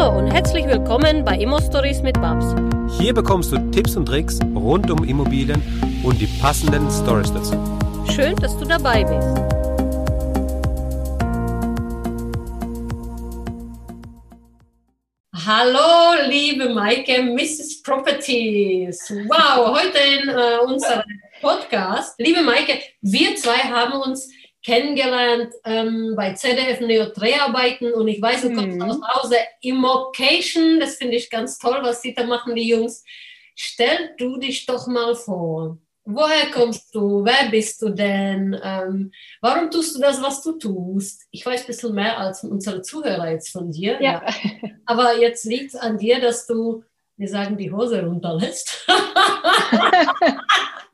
Hallo und herzlich willkommen bei Immo Stories mit Babs. Hier bekommst du Tipps und Tricks rund um Immobilien und die passenden Stories dazu. Schön, dass du dabei bist. Hallo, liebe Maike, Mrs. Properties. Wow, heute in äh, unserem Podcast. Liebe Maike, wir zwei haben uns kennengelernt ähm, bei ZDF Neo Dreharbeiten und ich weiß, du kommst mhm. aus Hause Immocation, das finde ich ganz toll, was sie da machen, die Jungs. Stell du dich doch mal vor. Woher kommst du? Wer bist du denn? Ähm, warum tust du das, was du tust? Ich weiß ein bisschen mehr als unsere Zuhörer jetzt von dir. Ja. ja. Aber jetzt liegt es an dir, dass du, wir sagen, die Hose runterlässt.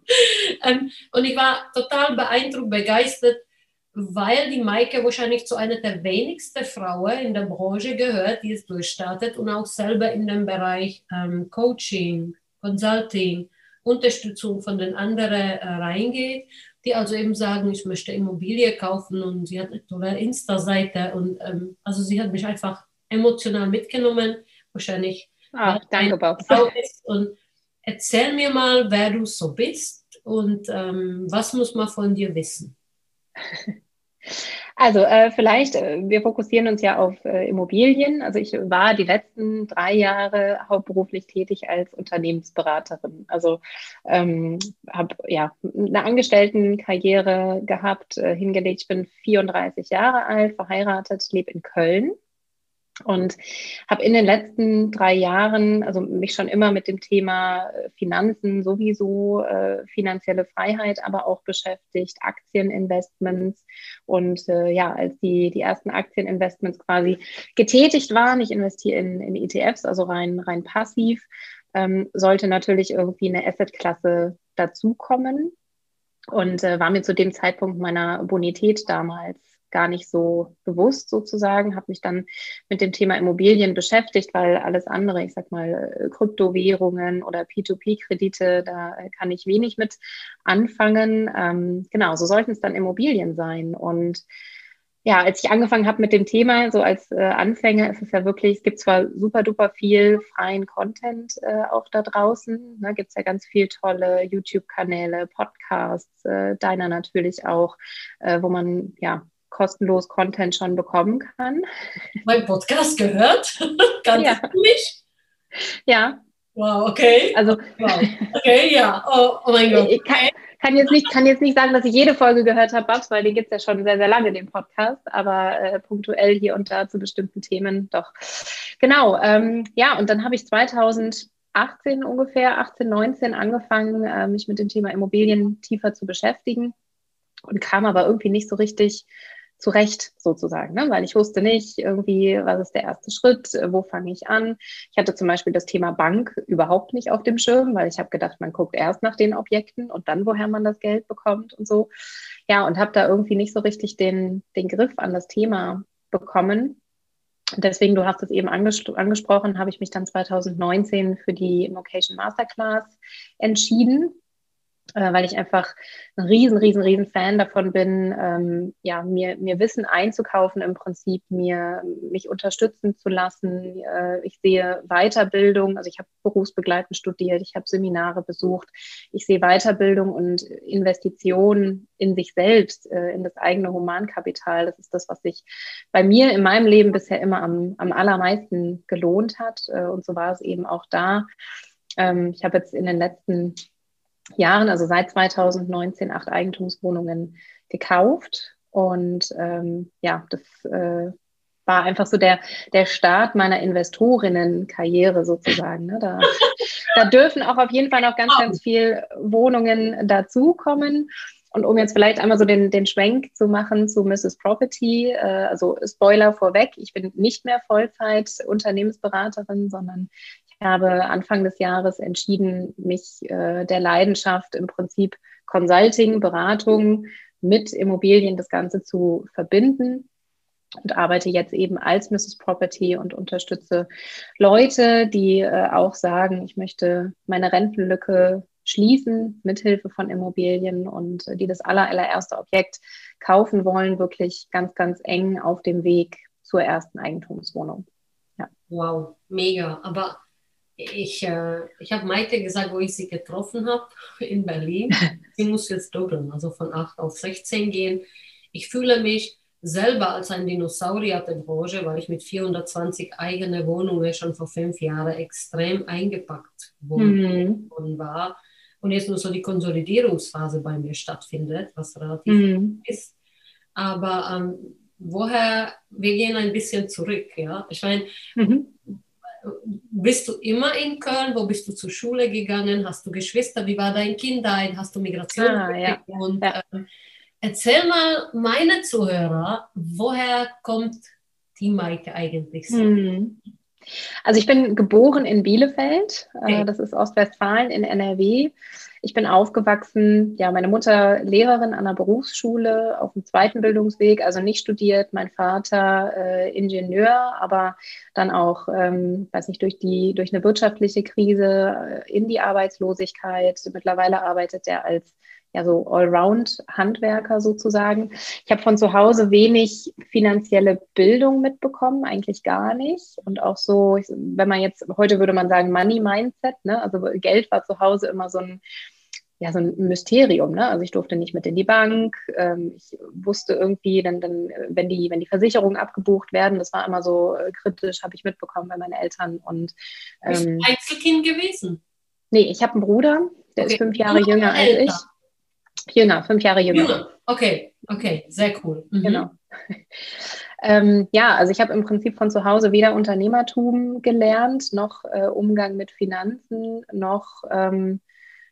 ähm, und ich war total beeindruckt, begeistert, weil die Maike wahrscheinlich zu einer der wenigsten Frauen in der Branche gehört, die es durchstartet und auch selber in den Bereich ähm, Coaching, Consulting, Unterstützung von den anderen äh, reingeht, die also eben sagen, ich möchte Immobilie kaufen und sie hat eine tolle Insta-Seite und ähm, also sie hat mich einfach emotional mitgenommen, wahrscheinlich. Ah, danke, Bob. Und erzähl mir mal, wer du so bist und ähm, was muss man von dir wissen? Also äh, vielleicht, äh, wir fokussieren uns ja auf äh, Immobilien. Also ich war die letzten drei Jahre hauptberuflich tätig als Unternehmensberaterin. Also ähm, habe ja eine Angestelltenkarriere gehabt, äh, hingelegt. Ich bin 34 Jahre alt, verheiratet, lebe in Köln und habe in den letzten drei Jahren also mich schon immer mit dem Thema äh, Finanzen sowieso äh, finanzielle Freiheit aber auch beschäftigt Aktieninvestments. Und äh, ja als die die ersten Aktieninvestments quasi getätigt waren ich investiere in, in ETFs also rein rein passiv ähm, sollte natürlich irgendwie eine Assetklasse dazukommen. Und äh, war mir zu dem Zeitpunkt meiner Bonität damals gar nicht so bewusst sozusagen, habe mich dann mit dem Thema Immobilien beschäftigt, weil alles andere, ich sag mal, äh, Kryptowährungen oder P2P-Kredite, da kann ich wenig mit anfangen. Ähm, genau, so sollten es dann Immobilien sein. Und ja, als ich angefangen habe mit dem Thema, so als äh, Anfänger, ist es ja wirklich, es gibt zwar super duper viel freien Content äh, auch da draußen, ne, gibt es ja ganz viel tolle YouTube-Kanäle, Podcasts, äh, deiner natürlich auch, äh, wo man ja kostenlos Content schon bekommen kann. Mein Podcast gehört? Ganz ja. mich? Ja. Wow, okay. Also, wow. okay, ja. Oh, oh mein Gott. Ich kann, kann, jetzt nicht, kann jetzt nicht sagen, dass ich jede Folge gehört habe, Babs, weil den gibt es ja schon sehr, sehr lange, den Podcast, aber äh, punktuell hier und da zu bestimmten Themen doch. Genau, ähm, ja, und dann habe ich 2018 ungefähr, 18, 19 angefangen, äh, mich mit dem Thema Immobilien tiefer zu beschäftigen und kam aber irgendwie nicht so richtig zurecht sozusagen, ne? weil ich wusste nicht irgendwie, was ist der erste Schritt, wo fange ich an. Ich hatte zum Beispiel das Thema Bank überhaupt nicht auf dem Schirm, weil ich habe gedacht, man guckt erst nach den Objekten und dann, woher man das Geld bekommt und so. Ja, und habe da irgendwie nicht so richtig den, den Griff an das Thema bekommen. Deswegen, du hast es eben anges angesprochen, habe ich mich dann 2019 für die Invocation Masterclass entschieden äh, weil ich einfach ein riesen, riesen, riesen Fan davon bin, ähm, ja, mir, mir Wissen einzukaufen im Prinzip, mir mich unterstützen zu lassen. Äh, ich sehe Weiterbildung, also ich habe berufsbegleitend studiert, ich habe Seminare besucht. Ich sehe Weiterbildung und Investitionen in sich selbst, äh, in das eigene Humankapital. Das ist das, was sich bei mir in meinem Leben bisher immer am, am allermeisten gelohnt hat. Äh, und so war es eben auch da. Ähm, ich habe jetzt in den letzten Jahren, also seit 2019, acht Eigentumswohnungen gekauft. Und ähm, ja, das äh, war einfach so der, der Start meiner Investorinnenkarriere sozusagen. Ne? Da, da dürfen auch auf jeden Fall noch ganz, ganz viel Wohnungen dazukommen. Und um jetzt vielleicht einmal so den, den Schwenk zu machen zu Mrs. Property, äh, also Spoiler vorweg, ich bin nicht mehr Vollzeit Unternehmensberaterin, sondern ich habe Anfang des Jahres entschieden, mich äh, der Leidenschaft im Prinzip Consulting, Beratung mit Immobilien das Ganze zu verbinden und arbeite jetzt eben als Mrs. Property und unterstütze Leute, die äh, auch sagen, ich möchte meine Rentenlücke schließen mithilfe von Immobilien und äh, die das aller, allererste Objekt kaufen wollen, wirklich ganz, ganz eng auf dem Weg zur ersten Eigentumswohnung. Ja. Wow, mega. Aber ich, äh, ich habe Maite gesagt, wo ich sie getroffen habe in Berlin. sie muss jetzt doppeln, also von 8 auf 16 gehen. Ich fühle mich selber als ein Dinosaurier der Branche, weil ich mit 420 eigene Wohnungen schon vor fünf Jahren extrem eingepackt worden mhm. war. Und jetzt nur so die Konsolidierungsphase bei mir stattfindet, was relativ mhm. ist. Aber ähm, woher, wir gehen ein bisschen zurück, ja. Ich meine, mhm. Bist du immer in Köln? Wo bist du zur Schule gegangen? Hast du Geschwister? Wie war dein Kindheit? Hast du Migration? Ah, ja. Und, ja. Ähm, Erzähl mal meine Zuhörer, woher kommt die Maike eigentlich so? Mhm. Also ich bin geboren in Bielefeld, äh, okay. das ist Ostwestfalen in NRW. Ich bin aufgewachsen, ja, meine Mutter Lehrerin an der Berufsschule auf dem zweiten Bildungsweg, also nicht studiert, mein Vater äh, Ingenieur, aber dann auch, ähm, weiß nicht, durch die, durch eine wirtschaftliche Krise äh, in die Arbeitslosigkeit. Mittlerweile arbeitet er als ja so Allround-Handwerker sozusagen. Ich habe von zu Hause wenig finanzielle Bildung mitbekommen, eigentlich gar nicht. Und auch so, wenn man jetzt, heute würde man sagen, Money-Mindset, ne? also Geld war zu Hause immer so ein, ja, so ein Mysterium. Ne? Also ich durfte nicht mit in die Bank. Ähm, ich wusste irgendwie, dann, dann, wenn die, wenn die Versicherungen abgebucht werden, das war immer so äh, kritisch, habe ich mitbekommen bei meinen Eltern. Und ähm, Bist du Einzelkind gewesen? Nee, ich habe einen Bruder, der okay. ist fünf Jahre jünger als ich. Jünger, fünf Jahre jünger. jünger. Okay, okay, sehr cool. Mhm. Genau. ähm, ja, also ich habe im Prinzip von zu Hause weder Unternehmertum gelernt, noch äh, Umgang mit Finanzen, noch ähm,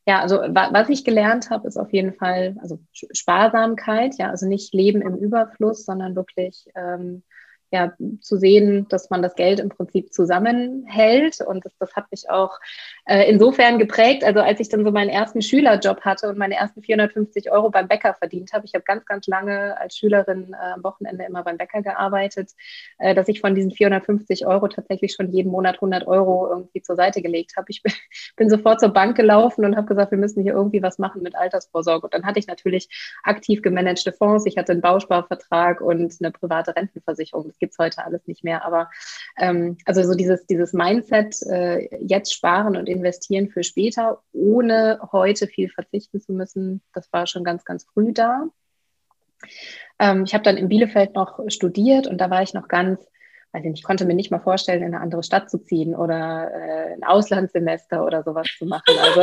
ja, also wa was ich gelernt habe, ist auf jeden Fall also Sparsamkeit, ja, also nicht Leben im Überfluss, sondern wirklich ähm, ja, zu sehen, dass man das Geld im Prinzip zusammenhält. Und das, das hat mich auch äh, insofern geprägt. Also als ich dann so meinen ersten Schülerjob hatte und meine ersten 450 Euro beim Bäcker verdient habe, ich habe ganz, ganz lange als Schülerin äh, am Wochenende immer beim Bäcker gearbeitet, äh, dass ich von diesen 450 Euro tatsächlich schon jeden Monat 100 Euro irgendwie zur Seite gelegt habe. Ich bin, bin sofort zur Bank gelaufen und habe gesagt, wir müssen hier irgendwie was machen mit Altersvorsorge. Und dann hatte ich natürlich aktiv gemanagte Fonds. Ich hatte einen Bausparvertrag und eine private Rentenversicherung. Das gibt es heute alles nicht mehr. Aber ähm, also so dieses, dieses Mindset, äh, jetzt sparen und investieren für später, ohne heute viel verzichten zu müssen, das war schon ganz, ganz früh da. Ähm, ich habe dann in Bielefeld noch studiert und da war ich noch ganz weiß ich konnte mir nicht mal vorstellen, in eine andere Stadt zu ziehen oder äh, ein Auslandssemester oder sowas zu machen. Also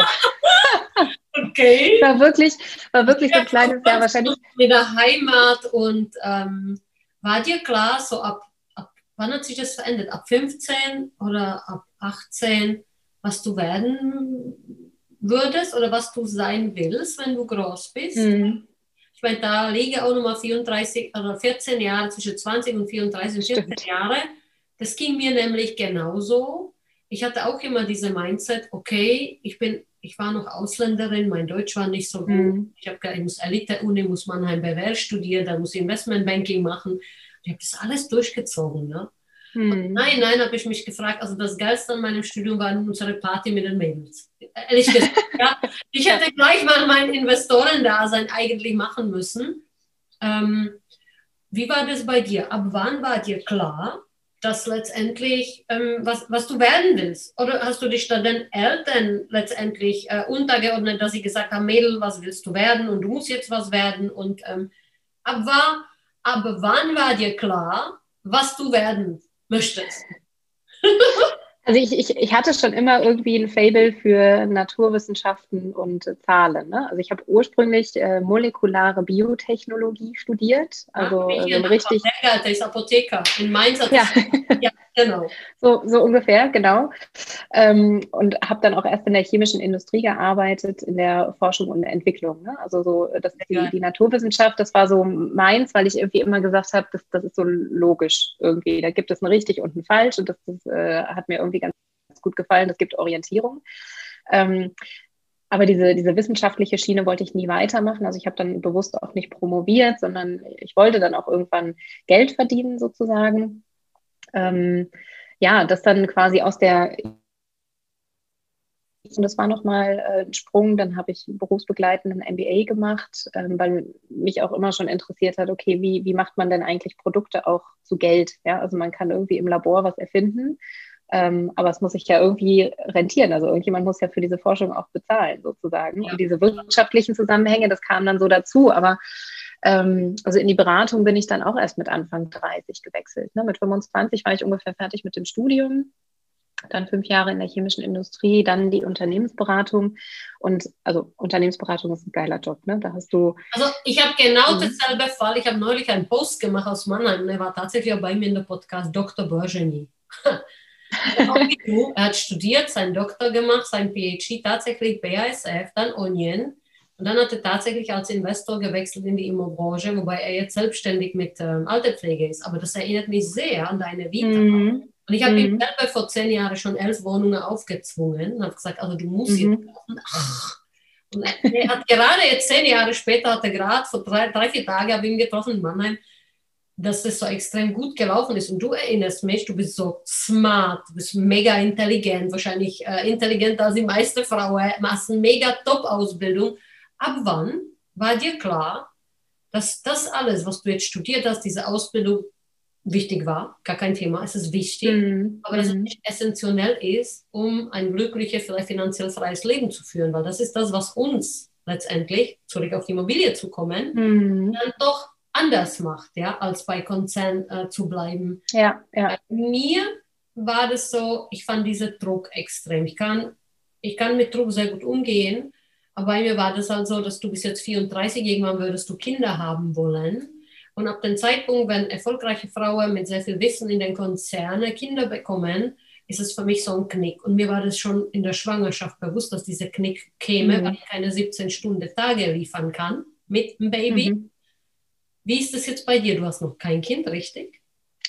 okay. war wirklich, war wirklich ja, so ein kleines Jahr wahrscheinlich. Mit der Heimat und ähm, war dir klar, so ab, ab wann hat sich das verändert? Ab 15 oder ab 18, was du werden würdest oder was du sein willst, wenn du groß bist? Mhm. Ich meine, da liege auch nochmal 34 oder 14 Jahre, zwischen 20 und 34 und 14 Stimmt. Jahre. Das ging mir nämlich genauso. Ich hatte auch immer diese Mindset, okay, ich bin ich war noch Ausländerin, mein Deutsch war nicht so gut. Mhm. Ich habe gesagt, ich muss Elite-Uni, muss Mannheim BWL studieren, dann muss ich Investmentbanking machen. Ich habe das alles durchgezogen. Ne? Mhm. Nein, nein, habe ich mich gefragt. Also das Geilste an meinem Studium war unsere Party mit den Mädels. Ehrlich gesagt, ja. Ich hätte gleich mal mein Investorendasein eigentlich machen müssen. Ähm, wie war das bei dir? Ab wann war dir klar, das letztendlich, ähm, was, was du werden willst? Oder hast du dich dann den Eltern letztendlich äh, untergeordnet, dass sie gesagt haben, Mädel, was willst du werden und du musst jetzt was werden? Und ähm, ab, war, ab wann war dir klar, was du werden möchtest? Also ich, ich, ich hatte schon immer irgendwie ein Fable für Naturwissenschaften und Zahlen. Ne? Also ich habe ursprünglich äh, molekulare Biotechnologie studiert. Also Ach, so richtig. Der ist Apotheker. In Mainz ja. ja, genau. So, so ungefähr, genau. Ähm, und habe dann auch erst in der chemischen Industrie gearbeitet, in der Forschung und Entwicklung. Ne? Also so das, die, die Naturwissenschaft, das war so meins, weil ich irgendwie immer gesagt habe, das, das ist so logisch irgendwie. Da gibt es ein richtig und ein falsch und das, das äh, hat mir irgendwie irgendwie ganz, gut gefallen. Das gibt Orientierung. Ähm, aber diese, diese wissenschaftliche Schiene wollte ich nie weitermachen. Also ich habe dann bewusst auch nicht promoviert, sondern ich wollte dann auch irgendwann Geld verdienen sozusagen. Ähm, ja, das dann quasi aus der und das war nochmal äh, ein Sprung. Dann habe ich berufsbegleitend ein MBA gemacht, ähm, weil mich auch immer schon interessiert hat, okay, wie, wie macht man denn eigentlich Produkte auch zu Geld? Ja, also man kann irgendwie im Labor was erfinden, ähm, aber es muss sich ja irgendwie rentieren. Also irgendjemand muss ja für diese Forschung auch bezahlen, sozusagen. Ja. Und diese wirtschaftlichen Zusammenhänge, das kam dann so dazu. Aber ähm, also in die Beratung bin ich dann auch erst mit Anfang 30 gewechselt. Ne? Mit 25 war ich ungefähr fertig mit dem Studium dann fünf Jahre in der chemischen Industrie, dann die Unternehmensberatung. Und also Unternehmensberatung ist ein geiler Job, ne? Da hast du. Also ich habe genau mhm. dasselbe Fall. Ich habe neulich einen Post gemacht aus Mannheim. Er war tatsächlich bei mir in der Podcast Dr. Bergeny. er hat studiert, seinen Doktor gemacht, sein PhD, tatsächlich BASF, dann Onion. Und dann hat er tatsächlich als Investor gewechselt in die Immobranche, wobei er jetzt selbstständig mit ähm, Alterpflege ist. Aber das erinnert mich sehr an deine Vita. Mhm. Und ich habe mhm. ihm selber vor zehn Jahren schon elf Wohnungen aufgezwungen und habe gesagt, also du musst mhm. jetzt Ach. Und er hat gerade jetzt zehn Jahre später, hat er gerade vor drei, drei vier Tagen, habe ich ihn getroffen in Mannheim, dass das so extrem gut gelaufen ist. Und du erinnerst mich, du bist so smart, du bist mega intelligent, wahrscheinlich äh, intelligenter als die meisten Frauen, machst eine mega Top-Ausbildung. Ab wann war dir klar, dass das alles, was du jetzt studiert hast, diese Ausbildung wichtig war, gar kein Thema, es ist wichtig, mm. aber dass es mhm. nicht essentiell ist, um ein glückliches, vielleicht finanziell freies Leben zu führen, weil das ist das, was uns letztendlich, zurück auf die Immobilie zu kommen, mm. dann doch anders macht, ja, als bei Konzern äh, zu bleiben. Ja, ja. Bei mir war das so, ich fand diesen Druck extrem. Ich kann, ich kann mit Druck sehr gut umgehen, aber bei mir war das halt so, dass du bis jetzt 34, irgendwann würdest du Kinder haben wollen. Und ab dem Zeitpunkt, wenn erfolgreiche Frauen mit sehr viel Wissen in den Konzernen Kinder bekommen, ist es für mich so ein Knick. Und mir war das schon in der Schwangerschaft bewusst, dass dieser Knick käme, mhm. weil ich keine 17 Stunden Tage liefern kann mit dem Baby. Mhm. Wie ist das jetzt bei dir? Du hast noch kein Kind, richtig?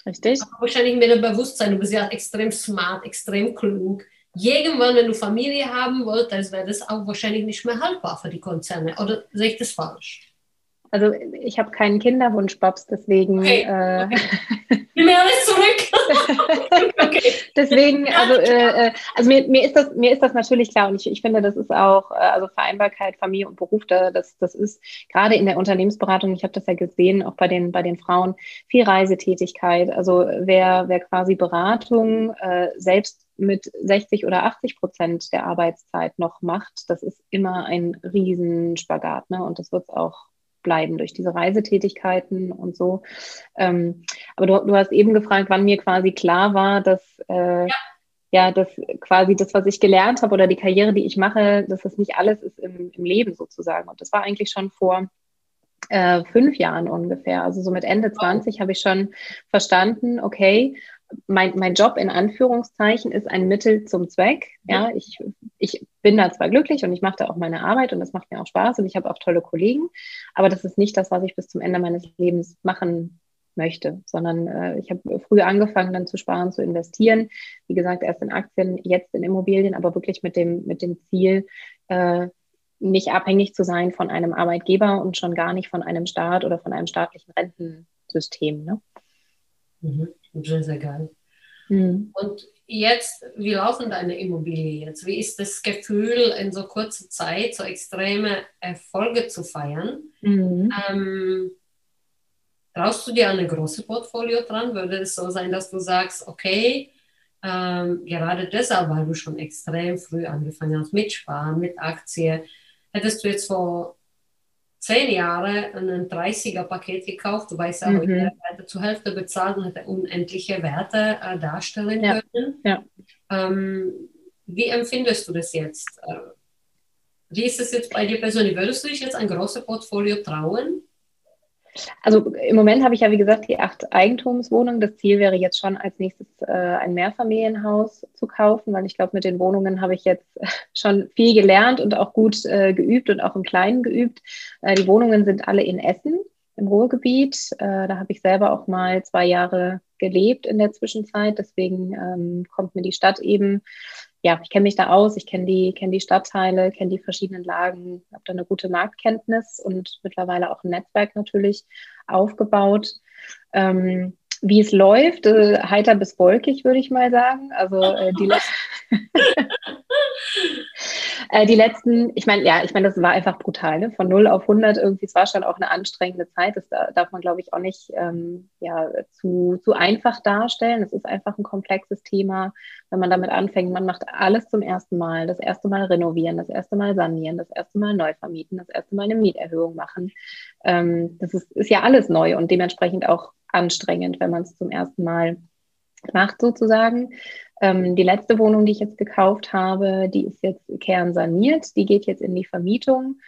Richtig. Aber wahrscheinlich mit dem Bewusstsein, du bist ja extrem smart, extrem klug. Irgendwann, wenn du Familie haben wolltest, wäre das auch wahrscheinlich nicht mehr haltbar für die Konzerne. Oder sehe ich das falsch? Also ich habe keinen Kinderwunsch, Babs, deswegen. Okay. Äh, okay. mir alles zurück. okay. Deswegen, also, äh, äh, also mir, mir, ist das, mir ist das natürlich klar und ich, ich finde, das ist auch, äh, also Vereinbarkeit, Familie und Beruf, da, das, das ist gerade in der Unternehmensberatung, ich habe das ja gesehen, auch bei den, bei den Frauen, viel Reisetätigkeit. Also wer, wer quasi Beratung äh, selbst mit 60 oder 80 Prozent der Arbeitszeit noch macht, das ist immer ein Riesenspagat. Ne? Und das wird es auch bleiben durch diese Reisetätigkeiten und so. Ähm, aber du, du, hast eben gefragt, wann mir quasi klar war, dass äh, ja. ja, dass quasi das, was ich gelernt habe oder die Karriere, die ich mache, dass das nicht alles ist im, im Leben sozusagen. Und das war eigentlich schon vor äh, fünf Jahren ungefähr. Also so mit Ende 20 habe ich schon verstanden, okay, mein, mein Job in Anführungszeichen ist ein Mittel zum Zweck. Ja, ich, ich bin da zwar glücklich und ich mache da auch meine Arbeit und das macht mir auch Spaß und ich habe auch tolle Kollegen, aber das ist nicht das, was ich bis zum Ende meines Lebens machen möchte, sondern äh, ich habe früh angefangen, dann zu sparen, zu investieren. Wie gesagt, erst in Aktien, jetzt in Immobilien, aber wirklich mit dem, mit dem Ziel, äh, nicht abhängig zu sein von einem Arbeitgeber und schon gar nicht von einem Staat oder von einem staatlichen Rentensystem. Ne? Mhm. Sehr, sehr geil. Mhm. Und jetzt, wie laufen deine Immobilien jetzt? Wie ist das Gefühl, in so kurzer Zeit so extreme Erfolge zu feiern? Mhm. Ähm, traust du dir eine große Portfolio dran? Würde es so sein, dass du sagst, okay, ähm, gerade deshalb, weil du schon extrem früh angefangen hast mit Sparen, mit Aktien, hättest du jetzt vor zehn Jahre ein 30er-Paket gekauft, du weißt ja, mhm. zur Hälfte bezahlt und hätte unendliche Werte äh, darstellen ja. können. Ja. Ähm, wie empfindest du das jetzt? Äh, wie ist es jetzt bei dir persönlich? Würdest du dich jetzt ein großes Portfolio trauen? Also im Moment habe ich ja, wie gesagt, die acht Eigentumswohnungen. Das Ziel wäre jetzt schon als nächstes äh, ein Mehrfamilienhaus zu kaufen, weil ich glaube, mit den Wohnungen habe ich jetzt schon viel gelernt und auch gut äh, geübt und auch im Kleinen geübt. Äh, die Wohnungen sind alle in Essen im Ruhrgebiet. Äh, da habe ich selber auch mal zwei Jahre gelebt in der Zwischenzeit. Deswegen ähm, kommt mir die Stadt eben ja, ich kenne mich da aus, ich kenne die, kenn die Stadtteile, kenne die verschiedenen Lagen, habe da eine gute Marktkenntnis und mittlerweile auch ein Netzwerk natürlich aufgebaut. Ähm, wie es läuft, äh, heiter bis wolkig, würde ich mal sagen. Also äh, die Äh, die letzten, ich meine, ja, ich meine, das war einfach brutal, ne? von 0 auf 100 irgendwie, es war schon auch eine anstrengende Zeit, das darf man, glaube ich, auch nicht ähm, ja, zu, zu einfach darstellen. Es ist einfach ein komplexes Thema, wenn man damit anfängt, man macht alles zum ersten Mal, das erste Mal renovieren, das erste Mal sanieren, das erste Mal neu vermieten, das erste Mal eine Mieterhöhung machen. Ähm, das ist, ist ja alles neu und dementsprechend auch anstrengend, wenn man es zum ersten Mal macht sozusagen. Ähm, die letzte Wohnung, die ich jetzt gekauft habe, die ist jetzt kernsaniert, die geht jetzt in die Vermietung.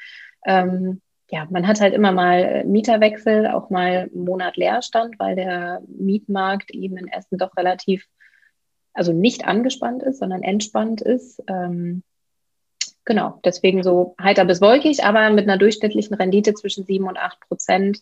Ähm, ja, man hat halt immer mal Mieterwechsel, auch mal einen Monat Leerstand, weil der Mietmarkt eben in Essen doch relativ, also nicht angespannt ist, sondern entspannt ist. Ähm, genau, deswegen so heiter bis wolkig, aber mit einer durchschnittlichen Rendite zwischen 7 und 8 Prozent,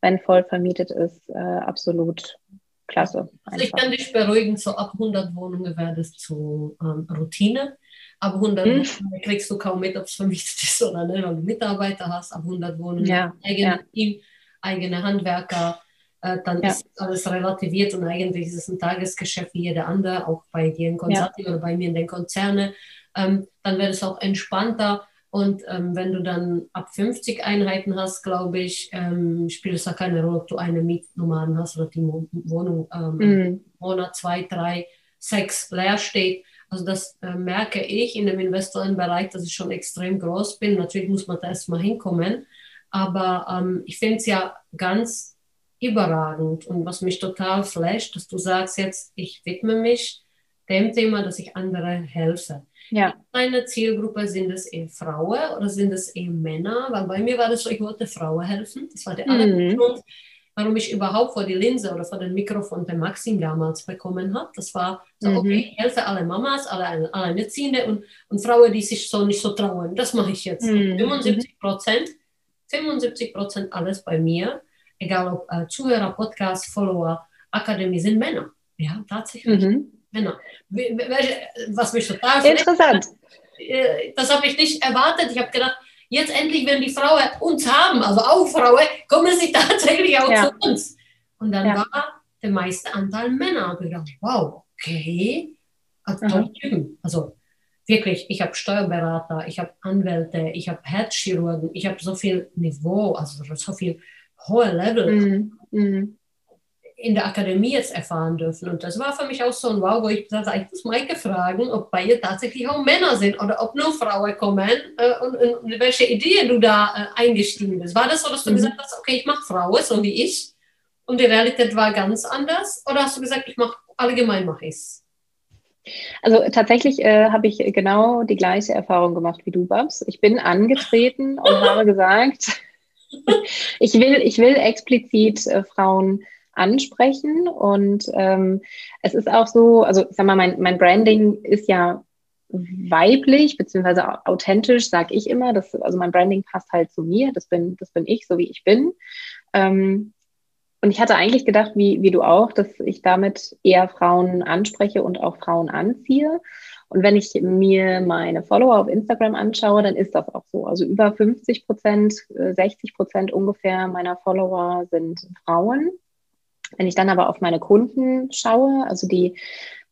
wenn voll vermietet ist, äh, absolut klasse. Also ich kann dich beruhigen, so ab 100 Wohnungen wäre das zu ähm, Routine. Ab 100 hm. Wohnungen kriegst du kaum mit, ob es vermietet ist oder nicht, weil du Mitarbeiter hast. Ab 100 Wohnungen, ja, eigene ja. Team, eigene Handwerker. Äh, dann ja. ist alles relativiert und eigentlich ist es ein Tagesgeschäft wie jeder andere, auch bei dir in Consulting oder bei mir in den Konzernen. Ähm, dann wäre es auch entspannter und ähm, wenn du dann ab 50 Einheiten hast, glaube ich, ähm, spielt es da keine Rolle, ob du eine Mietnomaden hast oder die Wohnung ähm, mhm. Monat, zwei, drei, sechs leer steht. Also das äh, merke ich in dem Investorenbereich, dass ich schon extrem groß bin. Natürlich muss man da erstmal hinkommen. Aber ähm, ich finde es ja ganz überragend und was mich total flasht, dass du sagst jetzt, ich widme mich dem Thema, dass ich andere helfe. Ja. Meine Zielgruppe sind es eher Frauen oder sind es eher Männer? Weil bei mir war das so, ich wollte Frauen helfen. Das war der mhm. Grund, warum ich überhaupt vor die Linse oder vor dem Mikrofon der Maxim damals bekommen habe. Das war so, mhm. okay, ich helfe alle Mamas, alle Alleinerziehende und, und Frauen, die sich so nicht so trauen. Das mache ich jetzt. Mhm. 75 Prozent, 75 Prozent alles bei mir, egal ob äh, Zuhörer, Podcast, Follower, Akademie, sind Männer. Ja, tatsächlich. Mhm. Genau. Was mich total Interessant. Äh, das habe ich nicht erwartet. Ich habe gedacht, jetzt endlich, wenn die Frauen uns haben, also auch Frauen, kommen sie tatsächlich auch ja. zu uns. Und dann ja. war der meiste Anteil Männer. Und ich dachte, wow, okay. Also, also wirklich, ich habe Steuerberater, ich habe Anwälte, ich habe Herzchirurgen, ich habe so viel Niveau, also so viel hohe Level. Mhm. In der Akademie jetzt erfahren dürfen. Und das war für mich auch so ein Wow, wo ich gesagt habe, ich muss Maike fragen, ob bei ihr tatsächlich auch Männer sind oder ob nur Frauen kommen äh, und, und, welche Ideen du da äh, eingestiegen bist. War das so, dass du mhm. gesagt hast, okay, ich mache Frauen, so wie ich, und die Realität war ganz anders? Oder hast du gesagt, ich mache allgemein mache ich es? Also tatsächlich äh, habe ich genau die gleiche Erfahrung gemacht wie du, Babs. Ich bin angetreten und habe gesagt, ich will, ich will explizit äh, Frauen ansprechen. Und ähm, es ist auch so, also ich sag mal, mein, mein Branding ist ja weiblich beziehungsweise authentisch, sage ich immer. Das, also mein Branding passt halt zu mir. Das bin, das bin ich, so wie ich bin. Ähm, und ich hatte eigentlich gedacht, wie, wie du auch, dass ich damit eher Frauen anspreche und auch Frauen anziehe. Und wenn ich mir meine Follower auf Instagram anschaue, dann ist das auch so. Also über 50 Prozent, 60 äh, Prozent ungefähr meiner Follower sind Frauen. Wenn ich dann aber auf meine Kunden schaue, also die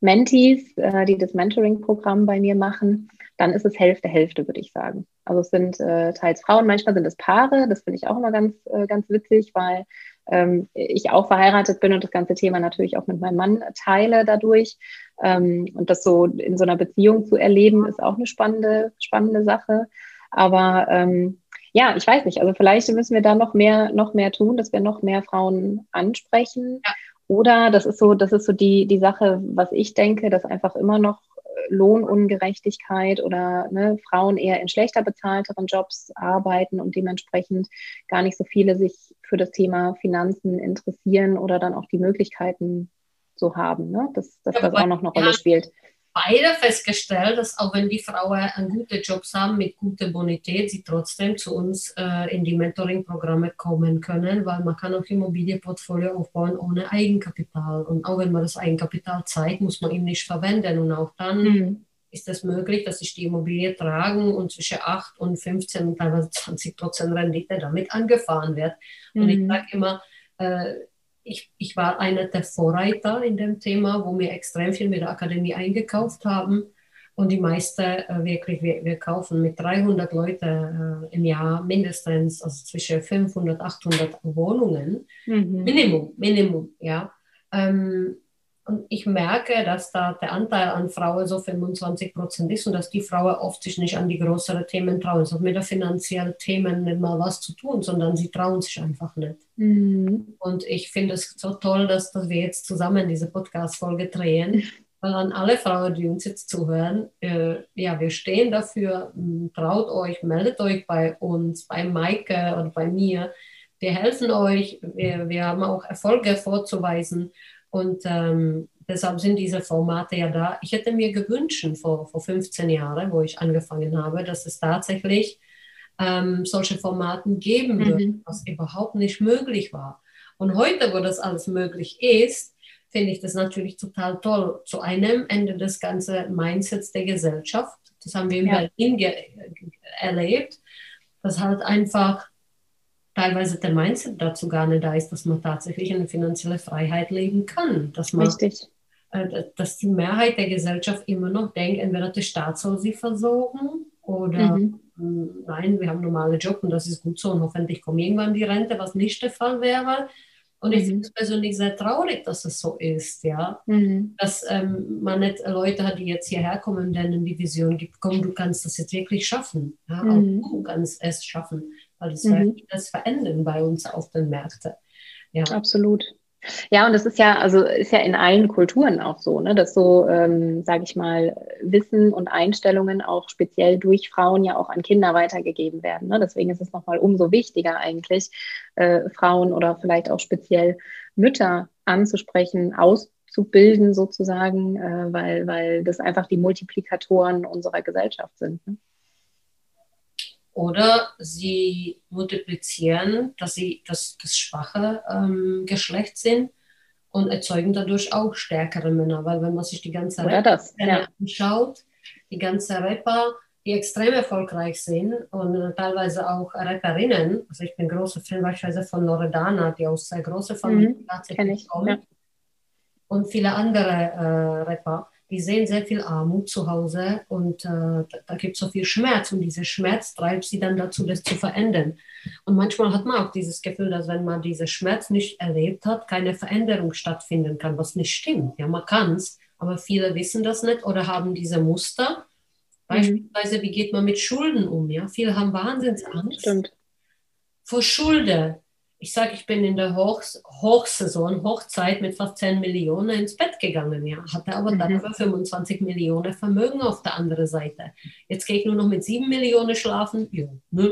Mentees, äh, die das Mentoring-Programm bei mir machen, dann ist es Hälfte, Hälfte, würde ich sagen. Also es sind äh, teils Frauen, manchmal sind es Paare. Das finde ich auch immer ganz, äh, ganz witzig, weil ähm, ich auch verheiratet bin und das ganze Thema natürlich auch mit meinem Mann teile dadurch. Ähm, und das so in so einer Beziehung zu erleben, ist auch eine spannende, spannende Sache. Aber ähm, ja, ich weiß nicht. Also vielleicht müssen wir da noch mehr, noch mehr tun, dass wir noch mehr Frauen ansprechen. Ja. Oder das ist so, das ist so die, die Sache, was ich denke, dass einfach immer noch Lohnungerechtigkeit oder ne, Frauen eher in schlechter bezahlteren Jobs arbeiten und dementsprechend gar nicht so viele sich für das Thema Finanzen interessieren oder dann auch die Möglichkeiten so haben, ne? dass, dass ja, das auch noch eine Rolle spielt beide festgestellt, dass auch wenn die Frauen einen guten Jobs haben mit guter Bonität, sie trotzdem zu uns äh, in die Mentoring-Programme kommen können, weil man kann auch Immobilienportfolio aufbauen ohne Eigenkapital. Und auch wenn man das Eigenkapital zeigt, muss man ihn nicht verwenden. Und auch dann mhm. ist es möglich, dass sich die Immobilie tragen und zwischen 8 und 15 und teilweise 20 Prozent Rendite damit angefahren wird. Mhm. Und ich mhm. sage immer, äh, ich, ich war einer der Vorreiter in dem Thema, wo wir extrem viel mit der Akademie eingekauft haben. Und die meisten äh, wirklich, wir, wir, kaufen mit 300 Leuten äh, im Jahr mindestens, also zwischen 500, 800 Wohnungen. Mhm. Minimum, Minimum, ja. Ähm, und ich merke, dass da der Anteil an Frauen so 25 Prozent ist und dass die Frauen oft sich nicht an die größeren Themen trauen. Es hat mit den finanziellen Themen nicht mal was zu tun, sondern sie trauen sich einfach nicht. Mhm. Und ich finde es so toll, dass, dass wir jetzt zusammen diese Podcast-Folge drehen. Weil an alle Frauen, die uns jetzt zuhören, äh, ja, wir stehen dafür. Traut euch, meldet euch bei uns, bei Maike und bei mir. Wir helfen euch. Wir, wir haben auch Erfolge vorzuweisen. Und ähm, deshalb sind diese Formate ja da. Ich hätte mir gewünscht vor, vor 15 Jahren, wo ich angefangen habe, dass es tatsächlich ähm, solche Formaten geben mhm. würde, was überhaupt nicht möglich war. Und heute, wo das alles möglich ist, finde ich das natürlich total toll. Zu einem Ende des ganzen Mindsets der Gesellschaft, das haben wir in ja. Berlin erlebt, dass halt einfach teilweise der Mindset dazu gar nicht da ist, dass man tatsächlich eine finanzielle Freiheit leben kann. Dass man, Richtig. Äh, dass die Mehrheit der Gesellschaft immer noch denkt, entweder der Staat soll sie versorgen oder mhm. nein, wir haben normale Job und das ist gut so und hoffentlich kommt irgendwann die Rente, was nicht der Fall wäre. Und ich finde es persönlich sehr traurig, dass es so ist, ja. Mhm. Dass ähm, man nicht Leute hat, die jetzt hierher kommen, denen die Vision gibt, komm, du kannst das jetzt wirklich schaffen. Ja? Mhm. Auch du kannst es schaffen weil es mhm. das verändern bei uns auf den Märkten. Ja. Absolut. Ja, und das ist ja, also ist ja in allen Kulturen auch so, ne, dass so, ähm, sage ich mal, Wissen und Einstellungen auch speziell durch Frauen ja auch an Kinder weitergegeben werden. Ne? Deswegen ist es nochmal umso wichtiger eigentlich, äh, Frauen oder vielleicht auch speziell Mütter anzusprechen, auszubilden sozusagen, äh, weil, weil das einfach die Multiplikatoren unserer Gesellschaft sind. Ne? Oder sie multiplizieren, dass sie das, das schwache ähm, Geschlecht sind und erzeugen dadurch auch stärkere Männer. Weil wenn man sich die ganze Rapper ja. anschaut, die ganze Rapper, die extrem erfolgreich sind und äh, teilweise auch Rapperinnen, also ich bin großer Fan beispielsweise von Loredana, die aus sehr großer Familie mhm, tatsächlich kommt, ja. und viele andere äh, Rapper die sehen sehr viel Armut zu Hause und äh, da, da gibt es so viel Schmerz und dieser Schmerz treibt sie dann dazu, das zu verändern. Und manchmal hat man auch dieses Gefühl, dass wenn man diesen Schmerz nicht erlebt hat, keine Veränderung stattfinden kann, was nicht stimmt. Ja, man kann es, aber viele wissen das nicht oder haben diese Muster. Mhm. Beispielsweise, wie geht man mit Schulden um? Ja? Viele haben Wahnsinnsangst Stimmt. vor Schulden ich sage, ich bin in der Hoch Hochsaison, Hochzeit mit fast 10 Millionen ins Bett gegangen, ja. Hatte aber dann über 25 Millionen Vermögen auf der anderen Seite. Jetzt gehe ich nur noch mit 7 Millionen schlafen. Ja,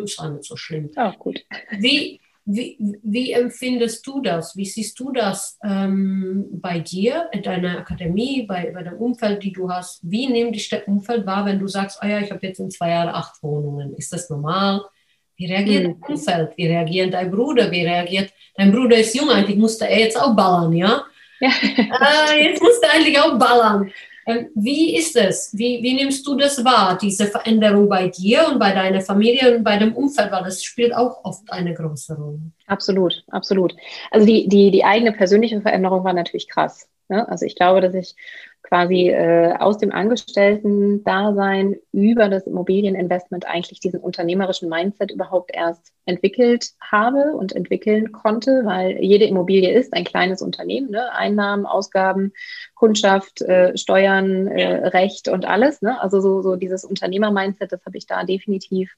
ist auch nicht so schlimm. Auch gut. Wie, wie, wie empfindest du das? Wie siehst du das ähm, bei dir, in deiner Akademie, bei, bei dem Umfeld, die du hast? Wie nimmt dich der Umfeld wahr, wenn du sagst, oh ja, ich habe jetzt in zwei Jahren acht Wohnungen? Ist das normal? Wie reagiert mhm. dein Umfeld? Wie reagiert dein Bruder? Wie reagiert, dein Bruder ist jung, eigentlich musste er jetzt auch ballern, ja? ja. äh, jetzt musste er eigentlich auch ballern. Ähm, wie ist es? Wie, wie nimmst du das wahr, diese Veränderung bei dir und bei deiner Familie und bei dem Umfeld? Weil das spielt auch oft eine große Rolle. Absolut, absolut. Also die, die, die eigene persönliche Veränderung war natürlich krass. Ne? Also ich glaube, dass ich quasi äh, aus dem Angestellten-Dasein über das Immobilieninvestment eigentlich diesen unternehmerischen Mindset überhaupt erst entwickelt habe und entwickeln konnte, weil jede Immobilie ist ein kleines Unternehmen, ne? Einnahmen, Ausgaben, Kundschaft, äh, Steuern, äh, Recht und alles. Ne? Also so, so dieses Unternehmer-Mindset, das habe ich da definitiv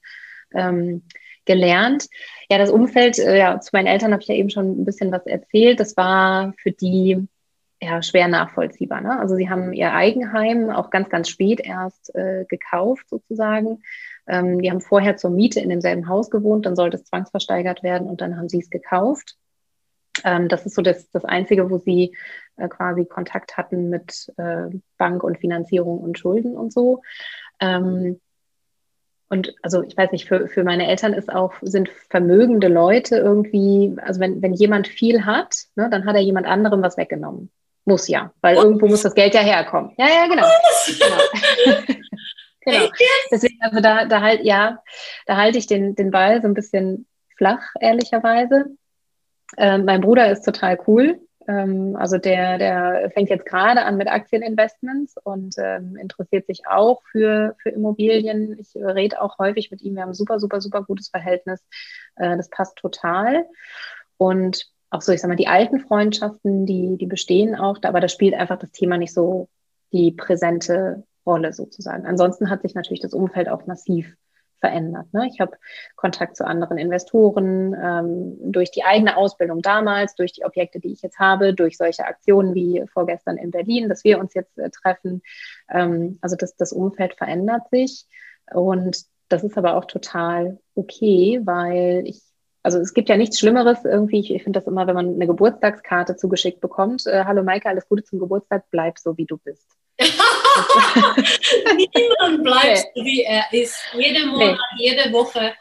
ähm, gelernt. Ja, das Umfeld, äh, ja, zu meinen Eltern habe ich ja eben schon ein bisschen was erzählt. Das war für die ja, schwer nachvollziehbar. Ne? Also sie haben ihr Eigenheim auch ganz, ganz spät erst äh, gekauft sozusagen. Ähm, die haben vorher zur Miete in demselben Haus gewohnt, dann sollte es zwangsversteigert werden und dann haben sie es gekauft. Ähm, das ist so das, das Einzige, wo sie äh, quasi Kontakt hatten mit äh, Bank und Finanzierung und Schulden und so. Ähm, und also ich weiß nicht, für, für meine Eltern ist auch, sind vermögende Leute irgendwie, also wenn, wenn jemand viel hat, ne, dann hat er jemand anderem was weggenommen. Muss ja, weil irgendwo muss das Geld ja herkommen. Ja, ja, genau. genau. genau. Deswegen, also da, da halt, ja, da halte ich den, den Ball so ein bisschen flach, ehrlicherweise. Ähm, mein Bruder ist total cool. Ähm, also der, der fängt jetzt gerade an mit Aktieninvestments und ähm, interessiert sich auch für, für Immobilien. Ich rede auch häufig mit ihm. Wir haben ein super, super, super gutes Verhältnis. Äh, das passt total. Und auch so, ich sag mal, die alten Freundschaften, die, die bestehen auch, aber da spielt einfach das Thema nicht so die präsente Rolle sozusagen. Ansonsten hat sich natürlich das Umfeld auch massiv verändert. Ne? Ich habe Kontakt zu anderen Investoren ähm, durch die eigene Ausbildung damals, durch die Objekte, die ich jetzt habe, durch solche Aktionen wie vorgestern in Berlin, dass wir uns jetzt äh, treffen. Ähm, also das, das Umfeld verändert sich und das ist aber auch total okay, weil ich also es gibt ja nichts Schlimmeres irgendwie. Ich, ich finde das immer, wenn man eine Geburtstagskarte zugeschickt bekommt. Äh, Hallo Maike, alles Gute zum Geburtstag, bleib so, wie du bist. Niemand bleibt so, wie er ist. Jede Monat, nee. jede Woche,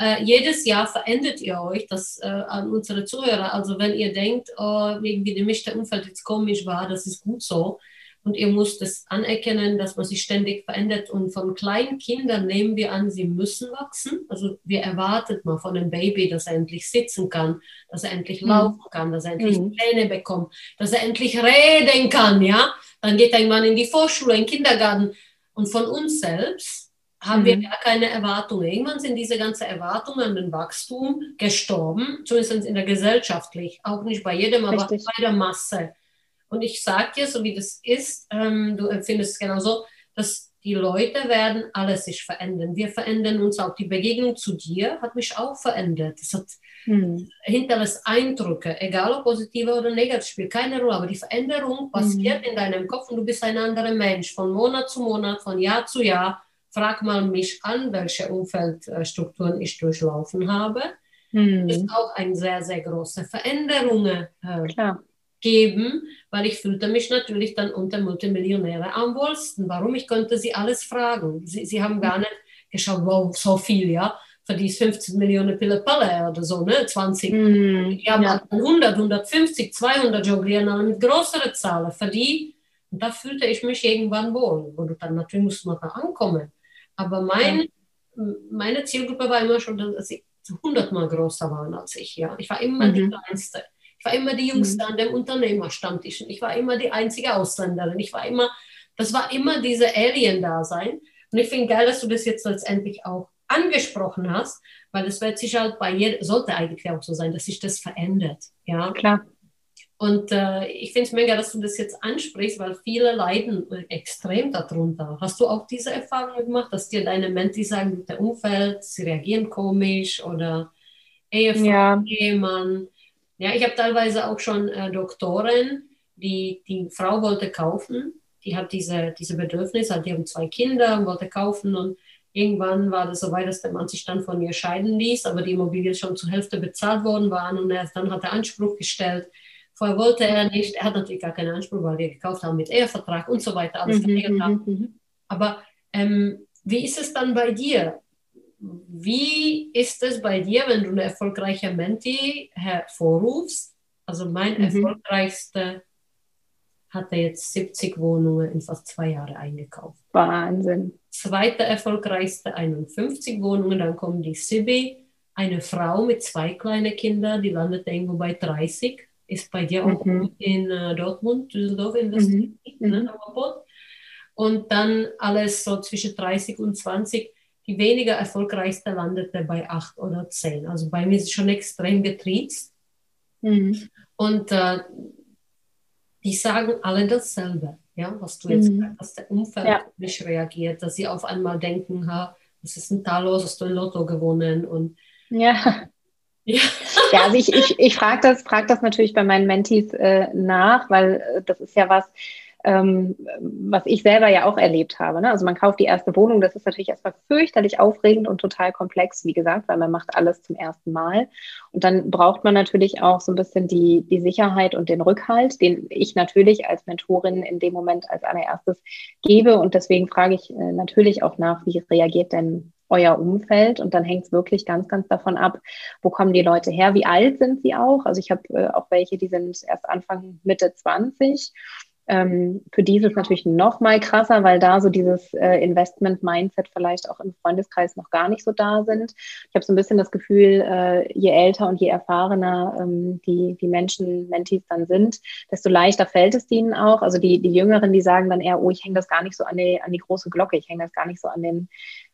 äh, jedes Jahr verändert ihr euch, das äh, an unsere Zuhörer. Also wenn ihr denkt, oh, irgendwie der mischte Umfeld jetzt komisch war, das ist gut so. Und ihr müsst es anerkennen, dass man sich ständig verändert. Und von kleinen Kindern nehmen wir an, sie müssen wachsen. Also wir erwarten mal von einem Baby, dass er endlich sitzen kann, dass er endlich mhm. laufen kann, dass er endlich mhm. Pläne bekommt, dass er endlich reden kann, ja. Dann geht er irgendwann in die Vorschule, in den Kindergarten. Und von uns selbst haben mhm. wir gar keine Erwartungen. Irgendwann sind diese ganzen Erwartungen an den Wachstum gestorben, zumindest in der gesellschaftlich. Auch nicht bei jedem, aber Richtig. bei der Masse. Und ich sage dir, so wie das ist, ähm, du empfindest es genauso, dass die Leute werden alles sich verändern. Wir verändern uns auch. Die Begegnung zu dir hat mich auch verändert. Das hat hm. hinterlässt Eindrücke, egal ob positive oder negative, spielt keine Rolle. Aber die Veränderung passiert hm. in deinem Kopf und du bist ein anderer Mensch. Von Monat zu Monat, von Jahr zu Jahr. Frag mal mich an, welche Umfeldstrukturen ich durchlaufen habe. Hm. Das ist auch eine sehr, sehr große Veränderung. Äh, Klar geben, weil ich fühlte mich natürlich dann unter Multimillionäre am wohlsten. Warum? Ich konnte sie alles fragen. Sie, sie haben gar nicht geschaut, wow, so viel, ja, für die 15 Millionen Pille-Palle oder so, ne, 20. Mm, die haben ja. 100, 150, 200 jonglieren, alle mit größeren Zahlen. Für die, und da fühlte ich mich irgendwann wohl, wo du dann natürlich musst man da ankommen. Aber mein, ja. meine Zielgruppe war immer schon, dass sie 100 Mal größer waren als ich, ja. Ich war immer mhm. die Kleinste. Ich war immer die Jüngste mhm. an dem Unternehmerstammtisch. Ich war immer die einzige Ausländerin. Ich war immer, das war immer diese Alien-Dasein. Und ich finde geil, dass du das jetzt letztendlich auch angesprochen hast, weil es wird sich halt bei jedem, sollte eigentlich auch so sein, dass sich das verändert. Ja, klar. Und äh, ich finde es mega, dass du das jetzt ansprichst, weil viele leiden extrem darunter. Hast du auch diese Erfahrung gemacht, dass dir deine Menti sagen, der Umfeld, sie reagieren komisch oder Ehefrau, ja. Ehemann? Ja, ich habe teilweise auch schon äh, Doktoren, die die Frau wollte kaufen, die hat diese, diese Bedürfnisse, also die haben zwei Kinder, wollte kaufen und irgendwann war das so weit, dass der Mann sich dann von ihr scheiden ließ, aber die Immobilie schon zur Hälfte bezahlt worden waren und erst dann hat er Anspruch gestellt. Vorher wollte er nicht, er hat natürlich gar keinen Anspruch, weil wir gekauft haben mit Ehevertrag und so weiter, alles mhm, haben. Mhm, mhm. Aber ähm, wie ist es dann bei dir? Wie ist es bei dir, wenn du eine erfolgreiche Menti hervorrufst? Also mein mhm. erfolgreichster hat er jetzt 70 Wohnungen in fast zwei Jahren eingekauft. Wahnsinn. Zweiter erfolgreichste 51 Wohnungen, dann kommt die Sibi, eine Frau mit zwei kleinen Kindern, die landet irgendwo bei 30, ist bei dir auch mhm. in uh, Dortmund, Düsseldorf investiert, mhm. ne, mhm. Und dann alles so zwischen 30 und 20 die weniger erfolgreichste landete bei acht oder zehn. Also bei mir ist es schon extrem getriezt. Mhm. Und äh, die sagen alle dasselbe, ja, was du jetzt mhm. sagst, dass der Umfeld ja. nicht reagiert, dass sie auf einmal denken, ha, was ist denn da los, hast du ein Lotto gewonnen und ja. Ja, ja also ich, ich, ich frage das, frag das natürlich bei meinen Mentees äh, nach, weil äh, das ist ja was, ähm, was ich selber ja auch erlebt habe. Ne? Also man kauft die erste Wohnung, das ist natürlich erstmal fürchterlich aufregend und total komplex, wie gesagt, weil man macht alles zum ersten Mal. Und dann braucht man natürlich auch so ein bisschen die, die Sicherheit und den Rückhalt, den ich natürlich als Mentorin in dem Moment als allererstes gebe. Und deswegen frage ich äh, natürlich auch nach, wie reagiert denn euer Umfeld und dann hängt es wirklich ganz, ganz davon ab, wo kommen die Leute her, wie alt sind sie auch. Also ich habe äh, auch welche, die sind erst Anfang Mitte 20 Ähm, für die ist es natürlich noch mal krasser, weil da so dieses äh, Investment-Mindset vielleicht auch im Freundeskreis noch gar nicht so da sind. Ich habe so ein bisschen das Gefühl, äh, je älter und je erfahrener ähm, die, die Menschen, Mentis dann sind, desto leichter fällt es ihnen auch. Also die, die Jüngeren, die sagen dann eher, oh, ich hänge das gar nicht so an die, an die große Glocke, ich hänge das gar nicht so an den,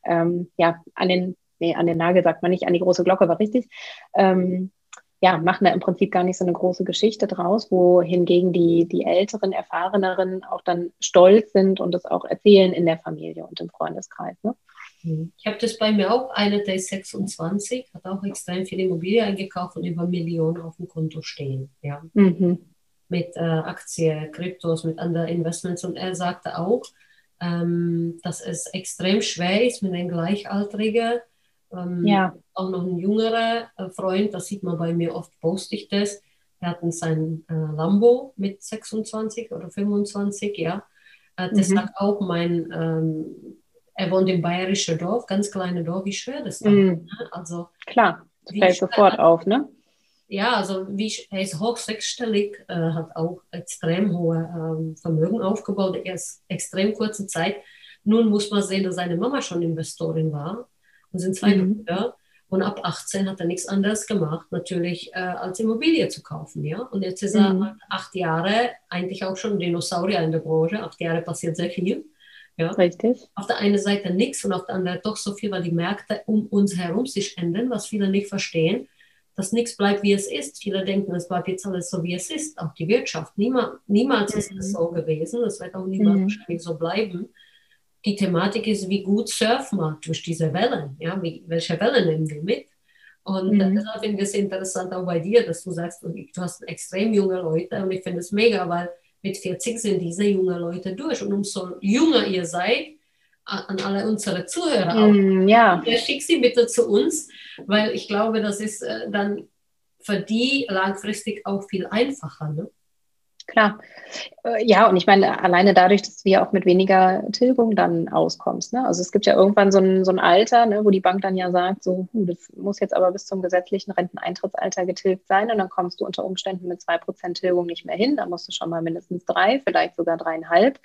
ähm, ja, an den, nee, an den Nagel sagt man nicht, an die große Glocke, war richtig. Ähm, ja, machen da im Prinzip gar nicht so eine große Geschichte draus, wohingegen die, die älteren, erfahreneren auch dann stolz sind und das auch erzählen in der Familie und im Freundeskreis. Ne? Mhm. Ich habe das bei mir auch, einer der ist 26, hat auch extrem viel Immobilie eingekauft und über Millionen auf dem Konto stehen. Ja. Mhm. Mit äh, Aktien, Kryptos, mit anderen Investments. Und er sagte auch, ähm, dass es extrem schwer ist, mit den Gleichaltrigen ähm, ja. Auch noch ein jüngerer äh, Freund, das sieht man bei mir oft, poste ich das. Er hat sein äh, Lambo mit 26 oder 25, ja. Äh, das mhm. sagt auch mein, ähm, er wohnt im bayerischen Dorf, ganz kleine Dorf, wie schwer das ist. Mhm. Ne? Also, Klar, das fällt sofort auf, ne? Ja, also wie, er ist hoch sechsstellig, äh, hat auch extrem hohe ähm, Vermögen aufgebaut, erst extrem kurze Zeit. Nun muss man sehen, dass seine Mama schon Investorin war und sind zwei mhm. Brüder. Und ab 18 hat er nichts anderes gemacht, natürlich äh, als Immobilie zu kaufen. Ja? Und jetzt ist er mhm. acht Jahre, eigentlich auch schon Dinosaurier in der Branche. Acht Jahre passiert sehr viel. Ja? Richtig. Auf der einen Seite nichts und auf der anderen doch so viel, weil die Märkte um uns herum sich ändern, was viele nicht verstehen, dass nichts bleibt, wie es ist. Viele denken, es bleibt jetzt alles so, wie es ist. Auch die Wirtschaft. Niemals, niemals mhm. ist es so gewesen. Es wird auch niemals mhm. wahrscheinlich so bleiben die Thematik ist, wie gut surfen wir durch diese Wellen, ja, wie, welche Wellen nehmen wir mit? Und mhm. deshalb finde ich es interessant auch bei dir, dass du sagst, du hast extrem junge Leute und ich finde es mega, weil mit 40 sind diese jungen Leute durch und umso jünger ihr seid, an alle unsere Zuhörer auch, mm, ja. schick sie bitte zu uns, weil ich glaube, das ist äh, dann für die langfristig auch viel einfacher. Ne? Klar. Äh, ja, und ich meine, alleine dadurch, dass du ja auch mit weniger Tilgung dann auskommst. Ne? Also es gibt ja irgendwann so ein, so ein Alter, ne, wo die Bank dann ja sagt, so, hu, das muss jetzt aber bis zum gesetzlichen Renteneintrittsalter getilgt sein und dann kommst du unter Umständen mit zwei Prozent Tilgung nicht mehr hin. Da musst du schon mal mindestens drei, vielleicht sogar dreieinhalb.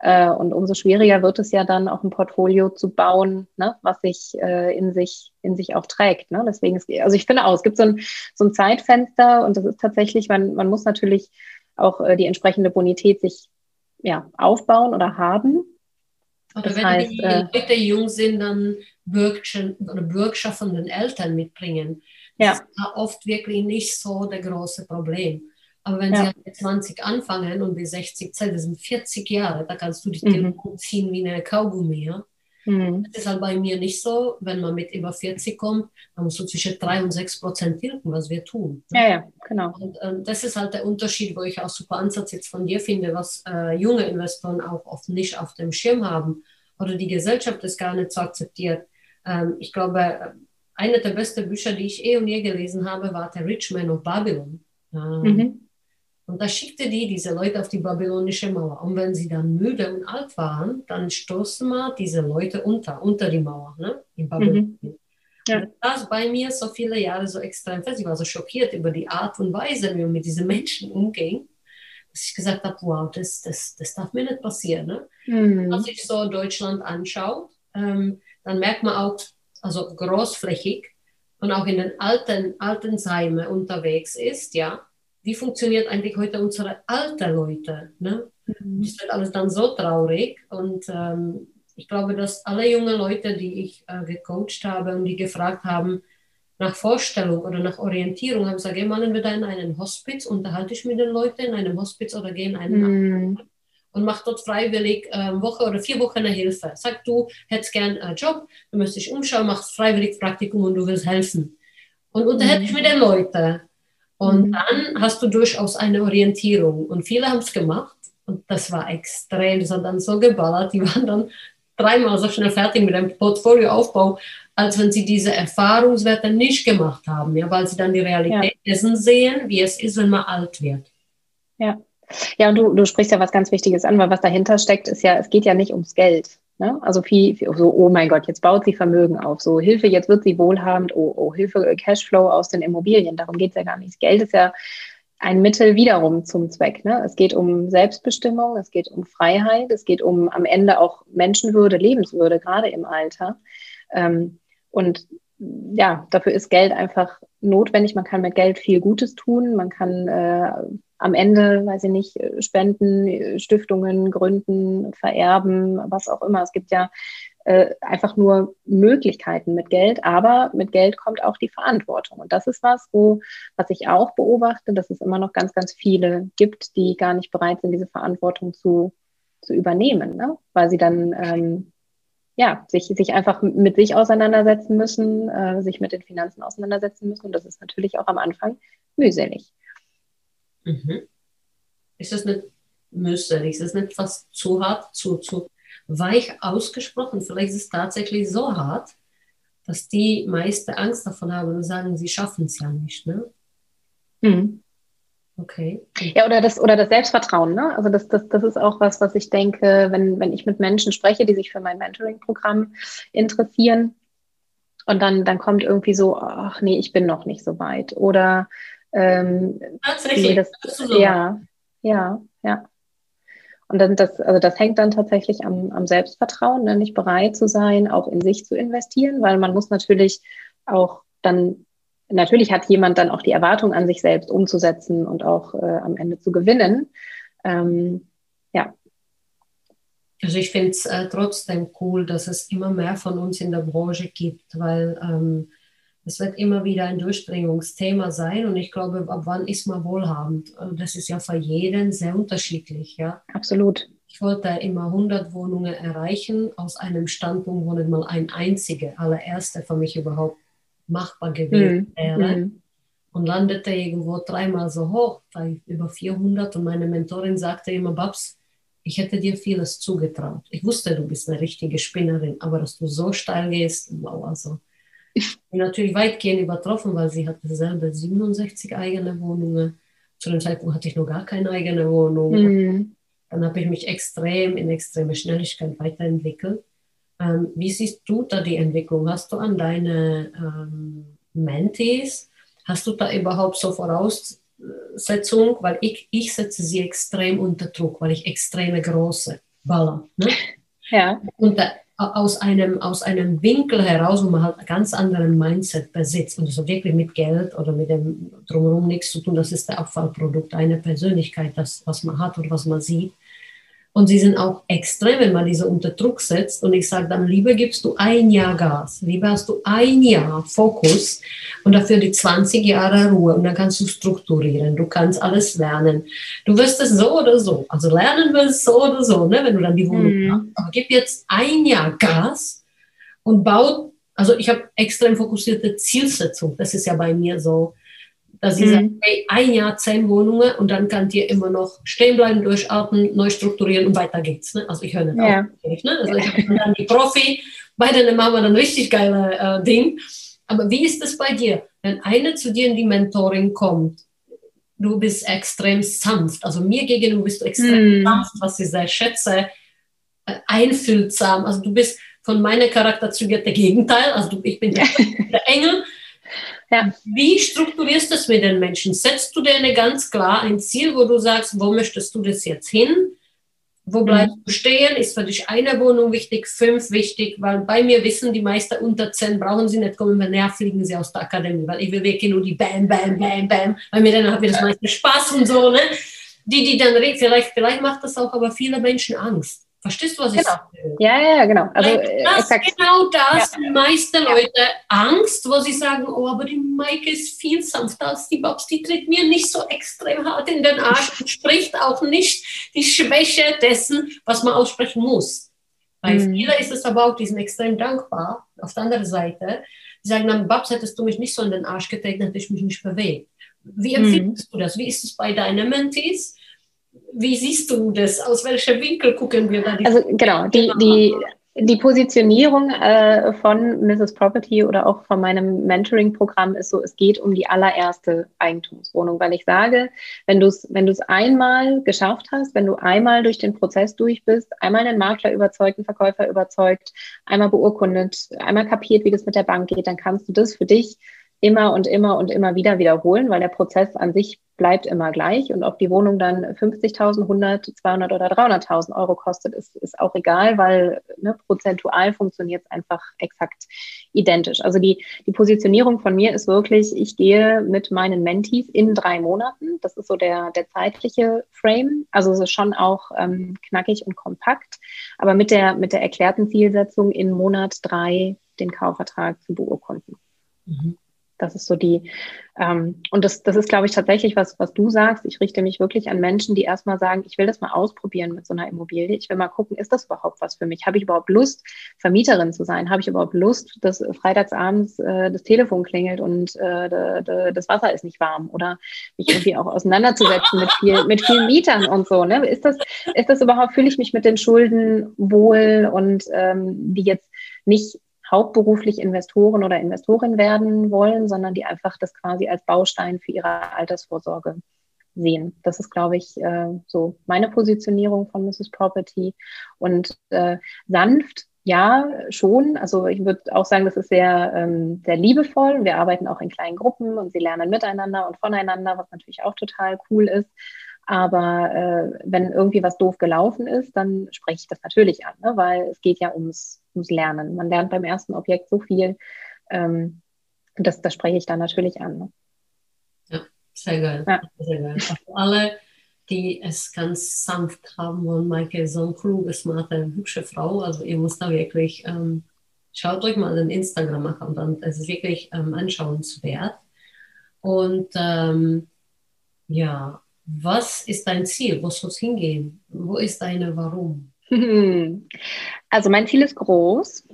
Äh, und umso schwieriger wird es ja dann auch ein Portfolio zu bauen, ne, was sich äh, in sich in sich auch trägt. Ne? Deswegen ist, also ich finde auch, es gibt so ein, so ein Zeitfenster und das ist tatsächlich, man, man muss natürlich auch äh, die entsprechende Bonität sich ja, aufbauen oder haben. Oder das wenn heißt, die äh, Leute jung sind, dann Bürgschaft, von den Eltern mitbringen. Ja. Das ist oft wirklich nicht so das große Problem. Aber wenn ja. sie mit 20 anfangen und bis 60 Zeit, das sind 40 Jahre, da kannst du dich mhm. ziehen wie eine Kaugummi. Ja? Mhm. Das ist halt bei mir nicht so. Wenn man mit über 40 kommt, dann musst du zwischen 3 und 6 Prozent tilgen, was wir tun. Ne? Ja, ja, genau. Und äh, das ist halt der Unterschied, wo ich auch super Ansatz jetzt von dir finde, was äh, junge Investoren auch oft nicht auf dem Schirm haben oder die Gesellschaft das gar nicht so akzeptiert. Ähm, ich glaube, eine der besten Bücher, die ich eh und je gelesen habe, war The Rich Man of Babylon. Ähm, mhm. Und da schickte die diese Leute auf die babylonische Mauer. Und wenn sie dann müde und alt waren, dann stoßen wir diese Leute unter, unter die Mauer, ne? in Babylon. Mhm. Ja. Das bei mir so viele Jahre so extrem fest. Ich war so schockiert über die Art und Weise, wie man mit diesen Menschen umging, dass ich gesagt habe, wow, das, das, das darf mir nicht passieren. Ne? Mhm. Wenn man sich so Deutschland anschaut, ähm, dann merkt man auch, also großflächig und auch in den alten Altenheimen unterwegs ist, ja, wie funktioniert eigentlich heute unsere alte Leute? Ne? Mhm. Das wird alles dann so traurig und ähm, ich glaube, dass alle jungen Leute, die ich äh, gecoacht habe und die gefragt haben nach Vorstellung oder nach Orientierung, haben gesagt, geh mal entweder in einen Hospiz, unterhalte ich mit den Leuten in einem Hospiz oder geh in einen mhm. und mach dort freiwillig äh, Woche oder vier Wochen eine Hilfe. Sag du, hättest gern einen Job, du müsstest dich umschauen, machst freiwillig Praktikum und du willst helfen. Und unterhalte mhm. dich mit den Leuten. Und mhm. dann hast du durchaus eine Orientierung. Und viele haben es gemacht. Und das war extrem. Das hat dann so geballert. Die waren dann dreimal so schnell fertig mit dem Portfolioaufbau, als wenn sie diese Erfahrungswerte nicht gemacht haben. Ja, weil sie dann die Realität ja. dessen sehen, wie es ist, wenn man alt wird. Ja. Ja, und du, du sprichst ja was ganz Wichtiges an, weil was dahinter steckt, ist ja, es geht ja nicht ums Geld. Ne? Also viel, viel, so, oh mein Gott, jetzt baut sie Vermögen auf. So, Hilfe, jetzt wird sie wohlhabend. Oh, oh, Hilfe, äh, Cashflow aus den Immobilien. Darum geht es ja gar nicht. Geld ist ja ein Mittel wiederum zum Zweck. Ne? Es geht um Selbstbestimmung, es geht um Freiheit, es geht um am Ende auch Menschenwürde, Lebenswürde, gerade im Alter. Ähm, und ja, dafür ist Geld einfach notwendig. Man kann mit Geld viel Gutes tun. Man kann äh, am Ende, weiß ich nicht, Spenden, Stiftungen gründen, vererben, was auch immer. Es gibt ja äh, einfach nur Möglichkeiten mit Geld, aber mit Geld kommt auch die Verantwortung. Und das ist was, wo, was ich auch beobachte, dass es immer noch ganz, ganz viele gibt, die gar nicht bereit sind, diese Verantwortung zu, zu übernehmen, ne? weil sie dann ähm, ja, sich, sich einfach mit sich auseinandersetzen müssen, äh, sich mit den Finanzen auseinandersetzen müssen. Und das ist natürlich auch am Anfang mühselig. Mhm. Ist das nicht mühselig? Ist das nicht fast zu hart, zu, zu weich ausgesprochen? Vielleicht ist es tatsächlich so hart, dass die meiste Angst davon haben und sagen, sie schaffen es ja nicht. Ne? Mhm. Okay. Ja, oder das, oder das Selbstvertrauen, ne? Also das, das, das ist auch was, was ich denke, wenn, wenn ich mit Menschen spreche, die sich für mein Mentoring-Programm interessieren und dann, dann kommt irgendwie so, ach nee, ich bin noch nicht so weit. Oder ähm, Tatsächlich. Nee, das, so. Ja, ja, ja. Und dann das, also das hängt dann tatsächlich am, am Selbstvertrauen, ne? nicht bereit zu sein, auch in sich zu investieren, weil man muss natürlich auch dann natürlich hat jemand dann auch die Erwartung an sich selbst umzusetzen und auch äh, am Ende zu gewinnen. Ähm, ja. Also ich finde es äh, trotzdem cool, dass es immer mehr von uns in der Branche gibt, weil ähm, es wird immer wieder ein Durchbringungsthema sein und ich glaube, ab wann ist man wohlhabend? Äh, das ist ja für jeden sehr unterschiedlich, ja. Absolut. Ich wollte immer 100 Wohnungen erreichen aus einem Standpunkt, wo nicht mal ein einzige, allererste für mich überhaupt machbar gewesen mhm. wäre. Mhm. Und landete irgendwo dreimal so hoch, bei über 400. Und meine Mentorin sagte immer, Babs, ich hätte dir vieles zugetraut. Ich wusste, du bist eine richtige Spinnerin, aber dass du so steil gehst, wow, also. Ich bin natürlich weitgehend übertroffen, weil sie hatte selber 67 eigene Wohnungen. Zu dem Zeitpunkt hatte ich noch gar keine eigene Wohnung. Mhm. Dann habe ich mich extrem in extreme Schnelligkeit weiterentwickelt. Ähm, wie siehst du da die Entwicklung? Hast du an deine ähm, Mentees, hast du da überhaupt so Voraussetzungen? Weil ich, ich setze sie extrem unter Druck, weil ich extreme große Baller. Ne? Ja. Und da, aus einem, aus einem Winkel heraus, wo man halt einen ganz anderen Mindset besitzt und das hat wirklich mit Geld oder mit dem drumherum nichts zu tun, das ist der Abfallprodukt einer Persönlichkeit, das, was man hat oder was man sieht. Und sie sind auch extrem, wenn man diese unter Druck setzt. Und ich sage dann, lieber gibst du ein Jahr Gas, lieber hast du ein Jahr Fokus und dafür die 20 Jahre Ruhe. Und dann kannst du strukturieren, du kannst alles lernen. Du wirst es so oder so. Also lernen wirst so oder so, ne, wenn du dann die Wohnung mhm. hast. Aber gib jetzt ein Jahr Gas und bau, also ich habe extrem fokussierte Zielsetzung. Das ist ja bei mir so dass sie mhm. sagen, hey, ein Jahr, zehn Wohnungen und dann könnt ihr immer noch stehen bleiben, durchatmen, neu strukturieren und weiter geht's. Ne? Also ich höre nicht ja. auf. Ne? Also ich habe dann die Profi, bei denen machen wir dann richtig geile äh, Ding. Aber wie ist es bei dir? Wenn eine zu dir in die Mentoring kommt, du bist extrem sanft, also mir gegenüber bist du extrem mhm. sanft, was ich sehr schätze, äh, einfühlsam, also du bist von meiner Charakterzüge der Gegenteil, also du, ich bin der, der Engel, ja. Wie strukturierst du das mit den Menschen? Setzt du dir eine ganz klar ein Ziel, wo du sagst, wo möchtest du das jetzt hin? Wo bleibst mhm. du stehen? Ist für dich eine Wohnung wichtig, fünf wichtig? Weil bei mir wissen die meisten unter zehn brauchen sie nicht kommen, wenn näher fliegen sie aus der Akademie, weil ich will wirklich nur die Bam, Bam, Bam, Bam, weil mir dann hat mir das meiste Spaß und so, ne? Die, die dann reden, vielleicht, vielleicht macht das auch aber viele Menschen Angst. Verstehst du, was genau. ich sage? Ja, ja, genau. Also, äh, das genau das ja. die meisten Leute Angst, wo sie sagen, oh, aber die Maike ist viel sanfter als die Babs, die tritt mir nicht so extrem hart in den Arsch und spricht auch nicht die Schwäche dessen, was man aussprechen muss. Bei mhm. vielen ist es aber auch, die sind extrem dankbar. Auf der anderen Seite, die sagen dann, Babs, hättest du mich nicht so in den Arsch getreten, hätte ich mich nicht bewegt. Wie empfindest mhm. du das? Wie ist es bei deinen Mentees? Wie siehst du das? Aus welchem Winkel gucken wir da? Also genau, die, die, die Positionierung äh, von Mrs. Property oder auch von meinem Mentoring-Programm ist so, es geht um die allererste Eigentumswohnung, weil ich sage, wenn du es wenn einmal geschafft hast, wenn du einmal durch den Prozess durch bist, einmal einen Makler überzeugt, einen Verkäufer überzeugt, einmal beurkundet, einmal kapiert, wie das mit der Bank geht, dann kannst du das für dich immer und immer und immer wieder wiederholen, weil der Prozess an sich bleibt immer gleich. Und ob die Wohnung dann 50.000, 100, 200 oder 300.000 Euro kostet, ist, ist auch egal, weil ne, prozentual funktioniert es einfach exakt identisch. Also die, die Positionierung von mir ist wirklich, ich gehe mit meinen Mentees in drei Monaten. Das ist so der, der zeitliche Frame. Also es ist schon auch ähm, knackig und kompakt, aber mit der, mit der erklärten Zielsetzung in Monat drei den Kaufvertrag zu beurkunden. Mhm. Das ist so die, ähm, und das, das ist, glaube ich, tatsächlich was, was du sagst. Ich richte mich wirklich an Menschen, die erstmal sagen, ich will das mal ausprobieren mit so einer Immobilie. Ich will mal gucken, ist das überhaupt was für mich? Habe ich überhaupt Lust, Vermieterin zu sein? Habe ich überhaupt Lust, dass freitagsabends äh, das Telefon klingelt und äh, de, de, das Wasser ist nicht warm? Oder mich irgendwie auch auseinanderzusetzen mit, viel, mit vielen Mietern und so. Ne? Ist, das, ist das überhaupt, fühle ich mich mit den Schulden wohl und ähm, die jetzt nicht hauptberuflich Investoren oder Investorin werden wollen, sondern die einfach das quasi als Baustein für ihre Altersvorsorge sehen. Das ist, glaube ich, äh, so meine Positionierung von Mrs. Property. Und äh, sanft, ja, schon. Also ich würde auch sagen, das ist sehr, ähm, sehr liebevoll. Wir arbeiten auch in kleinen Gruppen und sie lernen miteinander und voneinander, was natürlich auch total cool ist. Aber äh, wenn irgendwie was doof gelaufen ist, dann spreche ich das natürlich an, ne? weil es geht ja ums, ums Lernen. Man lernt beim ersten Objekt so viel. Ähm, das, das spreche ich dann natürlich an. Ne? Ja, sehr geil. Ja. Sehr geil. Alle, die es ganz sanft haben wollen, Maike ist so ein kluge, smarte, hübsche Frau. Also ihr müsst da wirklich, ähm, schaut euch mal den Instagram-Account an. Es ist wirklich ähm, anschauenswert. Und ähm, ja, was ist dein Ziel? Wo soll es hingehen? Wo ist deine Warum? Also mein Ziel ist groß.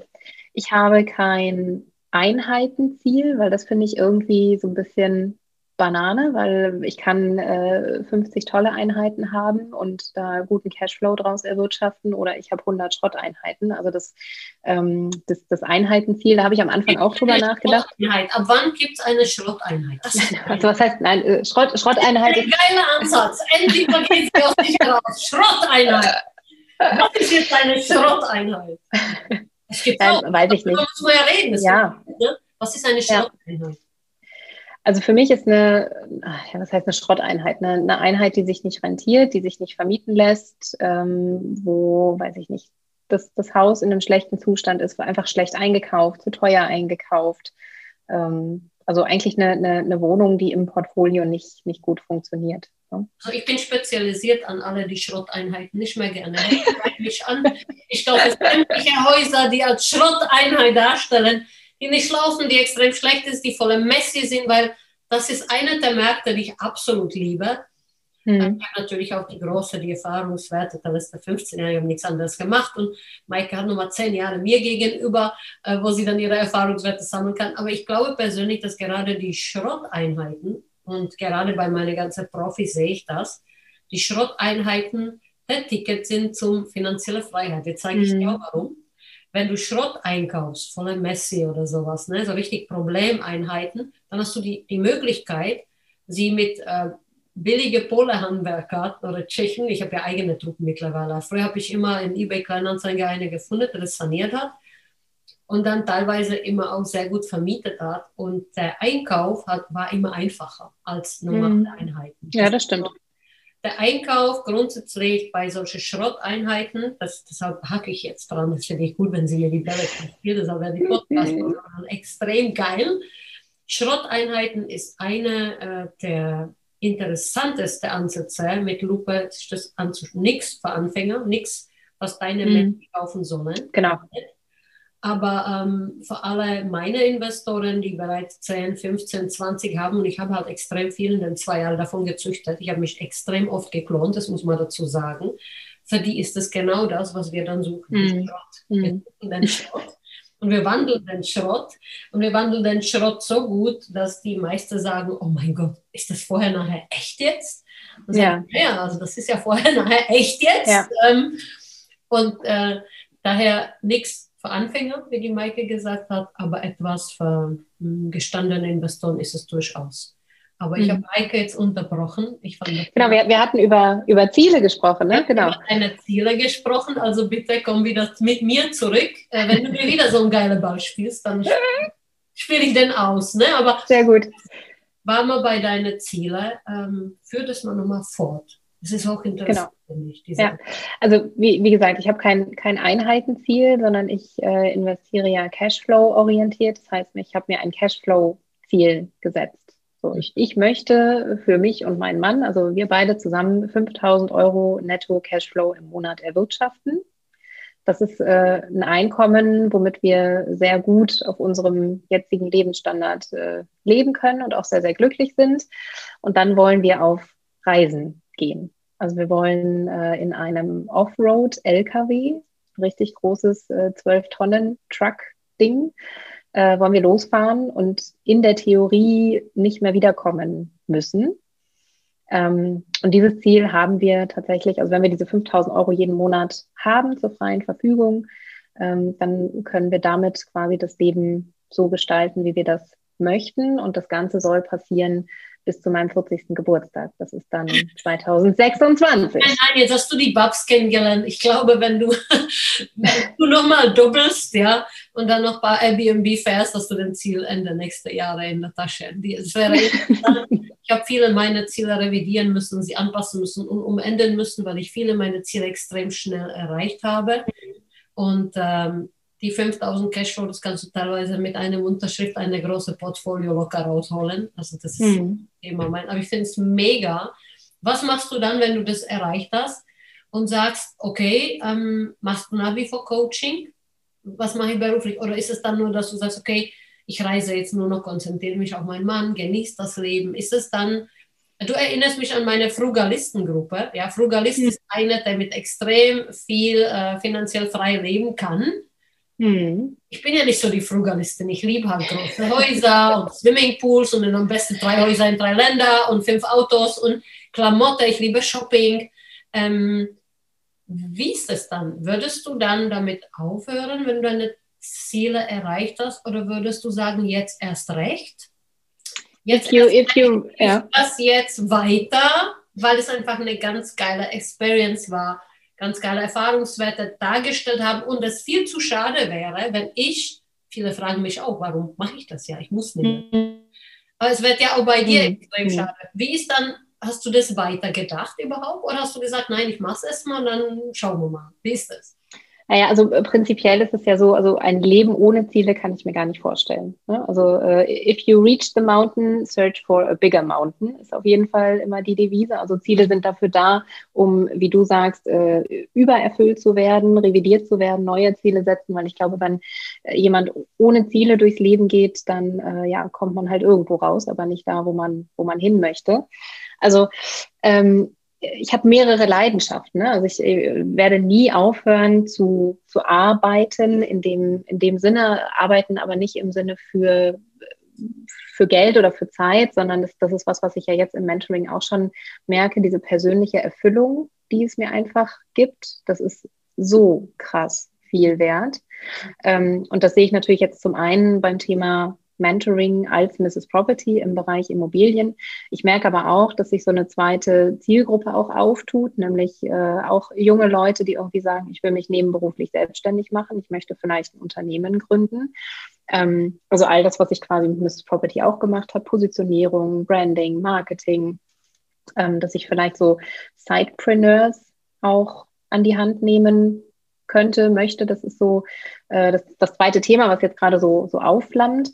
Ich habe kein Einheitenziel, weil das finde ich irgendwie so ein bisschen Banane, weil ich kann äh, 50 tolle Einheiten haben und da guten Cashflow draus erwirtschaften oder ich habe 100 Schrotteinheiten. Also das, ähm, das, das Einheitenziel, da habe ich am Anfang auch drüber nachgedacht. Ab wann gibt es eine Schrotteinheit? also was heißt, nein, äh, Schrott, Schrotteinheit. Ein geiler Ansatz. Endlich mal geht es auf dich raus. Schrotteinheit. Was ist jetzt eine Schrotteinheit? Es gibt auch, weiß ich nicht. Man ja reden. Ja. Ne? Was ist eine Schrotteinheit? Ja. Also für mich ist eine, ja, was heißt eine Schrotteinheit? Eine, eine, Einheit, die sich nicht rentiert, die sich nicht vermieten lässt, ähm, wo, weiß ich nicht, das, das Haus in einem schlechten Zustand ist, einfach schlecht eingekauft, zu teuer eingekauft. Ähm, also eigentlich eine, eine, eine, Wohnung, die im Portfolio nicht, nicht gut funktioniert. Ne? Also ich bin spezialisiert an alle die Schrotteinheiten, nicht mehr gerne. Ich, ich glaube, es sämtliche Häuser, die als Schrotteinheit darstellen, die nicht laufen, die extrem schlecht ist, die voller Messi sind, weil das ist einer der Märkte, die ich absolut liebe. Mhm. Ich habe natürlich auch die große, die Erfahrungswerte, da ist der 15 Jahre, ich habe nichts anderes gemacht und Maike hat nochmal 10 Jahre mir gegenüber, äh, wo sie dann ihre Erfahrungswerte sammeln kann. Aber ich glaube persönlich, dass gerade die Schrotteinheiten, und gerade bei meinen ganzen Profis sehe ich das, die Schrotteinheiten der Ticket sind zum finanzielle Freiheit. Jetzt zeige ich dir auch warum wenn du Schrott einkaufst, voller Messi oder sowas, ne, so richtig Problemeinheiten, dann hast du die, die Möglichkeit, sie mit äh, billige Polehandwerker oder Tschechen, ich habe ja eigene Truppen mittlerweile. Früher habe ich immer in eBay Kleinanzeigen eine gefunden, der das saniert hat und dann teilweise immer auch sehr gut vermietet hat. Und der Einkauf hat, war immer einfacher als normale mhm. Einheiten. Ja, das stimmt der Einkauf grundsätzlich bei solchen Schrotteinheiten, das, deshalb hacke ich jetzt dran, das finde ich gut, wenn Sie mir die Bälle spielen, deshalb werden die Podcasts extrem geil. Schrotteinheiten ist eine äh, der interessantesten Ansätze mit Lupe, sich das anzuschauen. Nichts für Anfänger, nichts, was deine mhm. Menschen kaufen sollen. Genau. Aber ähm, für alle meine Investoren, die bereits 10, 15, 20 haben, und ich habe halt extrem viel in den zwei Jahren davon gezüchtet, ich habe mich extrem oft geklont, das muss man dazu sagen. Für die ist das genau das, was wir dann suchen. Mhm. Schrott. Wir hm. suchen den Schrott. Und wir wandeln den Schrott. Und wir wandeln den Schrott so gut, dass die meisten sagen, oh mein Gott, ist das vorher nachher echt jetzt? Und ja. Sagen, ja, also das ist ja vorher nachher echt jetzt. Ja. Ähm, und äh, daher nichts für Anfänger, wie die Maike gesagt hat, aber etwas für hm, gestandene Investoren ist es durchaus. Aber ich mhm. habe Maike jetzt unterbrochen. Ich fand genau, wir, wir hatten über, über Ziele gesprochen, ne? Genau. Über deine Ziele gesprochen, also bitte komm wieder mit mir zurück. Äh, wenn du mir wieder so einen geilen Ball spielst, dann spiele ich den aus. Ne? Aber Sehr gut. war mal bei deinen Zielen. Ähm, führ das mal nochmal fort. Das ist auch interessant, genau. finde ich. ja, also wie, wie gesagt, ich habe kein, kein Einheitenziel, sondern ich äh, investiere ja Cashflow-orientiert. Das heißt, ich habe mir ein Cashflow-Ziel gesetzt. So, ich, ich möchte für mich und meinen Mann, also wir beide zusammen 5000 Euro netto Cashflow im Monat erwirtschaften. Das ist äh, ein Einkommen, womit wir sehr gut auf unserem jetzigen Lebensstandard äh, leben können und auch sehr, sehr glücklich sind. Und dann wollen wir auf Reisen gehen. Also wir wollen äh, in einem Offroad-LKW, richtig großes äh, 12-Tonnen-Truck-Ding, äh, wollen wir losfahren und in der Theorie nicht mehr wiederkommen müssen. Ähm, und dieses Ziel haben wir tatsächlich, also wenn wir diese 5000 Euro jeden Monat haben zur freien Verfügung, ähm, dann können wir damit quasi das Leben so gestalten, wie wir das möchten. Und das Ganze soll passieren bis zu meinem 40. Geburtstag. Das ist dann 2026. Nein, nein, jetzt hast du die Babs kennengelernt. Ich glaube, wenn du, wenn du nochmal doppelst, ja, und dann noch bei Airbnb fährst, hast du dein Ziel Ende nächster Jahre in der Tasche. Ich habe viele meiner Ziele revidieren müssen, sie anpassen müssen und umändern müssen, weil ich viele meiner Ziele extrem schnell erreicht habe. Und ähm, die 5000 Cashflow, das kannst du teilweise mit einem Unterschrift eine große Portfolio locker rausholen. Also das ist mhm. immer mein, aber ich finde es mega. Was machst du dann, wenn du das erreicht hast und sagst, okay, ähm, machst du nach wie vor Coaching? Was mache ich beruflich? Oder ist es dann nur, dass du sagst, okay, ich reise jetzt nur noch, konzentriere mich auf meinen Mann, genieße das Leben? Ist es dann, du erinnerst mich an meine Frugalistengruppe. Ja, Frugalist mhm. ist einer, der mit extrem viel äh, finanziell frei leben kann hm. Ich bin ja nicht so die Frugalistin. Ich liebe halt große Häuser und Swimmingpools und am besten drei Häuser in drei Länder und fünf Autos und Klamotte. Ich liebe Shopping. Ähm, wie ist es dann? Würdest du dann damit aufhören, wenn du deine Ziele erreicht hast? Oder würdest du sagen, jetzt erst recht? Jetzt if you, if you, yeah. das jetzt weiter, weil es einfach eine ganz geile Experience war ganz geile Erfahrungswerte dargestellt haben und es viel zu schade wäre, wenn ich, viele fragen mich auch, warum mache ich das ja? Ich muss nicht. Mhm. Aber es wird ja auch bei dir mhm. extrem mhm. schade. Wie ist dann, hast du das weiter gedacht überhaupt oder hast du gesagt, nein, ich mache es erstmal und dann schauen wir mal. Wie ist das? Naja, also äh, prinzipiell ist es ja so, also ein Leben ohne Ziele kann ich mir gar nicht vorstellen. Ne? Also uh, if you reach the mountain, search for a bigger mountain ist auf jeden Fall immer die Devise. Also Ziele sind dafür da, um, wie du sagst, uh, übererfüllt zu werden, revidiert zu werden, neue Ziele setzen, weil ich glaube, wenn jemand ohne Ziele durchs Leben geht, dann uh, ja, kommt man halt irgendwo raus, aber nicht da, wo man, wo man hin möchte. Also ähm, ich habe mehrere Leidenschaften. Ne? Also ich äh, werde nie aufhören zu, zu arbeiten, in dem, in dem Sinne arbeiten, aber nicht im Sinne für, für Geld oder für Zeit, sondern das, das ist was, was ich ja jetzt im Mentoring auch schon merke, diese persönliche Erfüllung, die es mir einfach gibt. Das ist so krass viel wert. Ähm, und das sehe ich natürlich jetzt zum einen beim Thema Mentoring als Mrs. Property im Bereich Immobilien. Ich merke aber auch, dass sich so eine zweite Zielgruppe auch auftut, nämlich äh, auch junge Leute, die irgendwie sagen, ich will mich nebenberuflich selbstständig machen, ich möchte vielleicht ein Unternehmen gründen. Ähm, also all das, was ich quasi mit Mrs. Property auch gemacht habe, Positionierung, Branding, Marketing, ähm, dass ich vielleicht so Sidepreneurs auch an die Hand nehmen könnte, möchte. Das ist so äh, das, das zweite Thema, was jetzt gerade so, so aufflammt.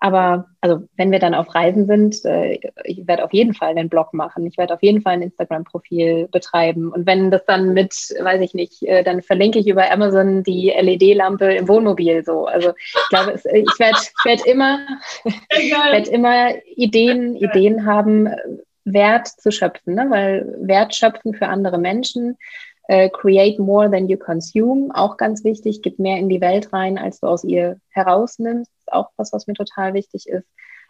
Aber also wenn wir dann auf Reisen sind, äh, ich werde auf jeden Fall einen Blog machen. Ich werde auf jeden Fall ein Instagram-Profil betreiben. Und wenn das dann mit, weiß ich nicht, äh, dann verlinke ich über Amazon die LED-Lampe im Wohnmobil so. Also ich glaube, es, ich werde werd immer, werd immer Ideen, Ideen haben, Wert zu schöpfen, ne? weil Wert schöpfen für andere Menschen äh, create more than you consume, auch ganz wichtig, gib mehr in die Welt rein, als du aus ihr herausnimmst, auch was, was mir total wichtig ist.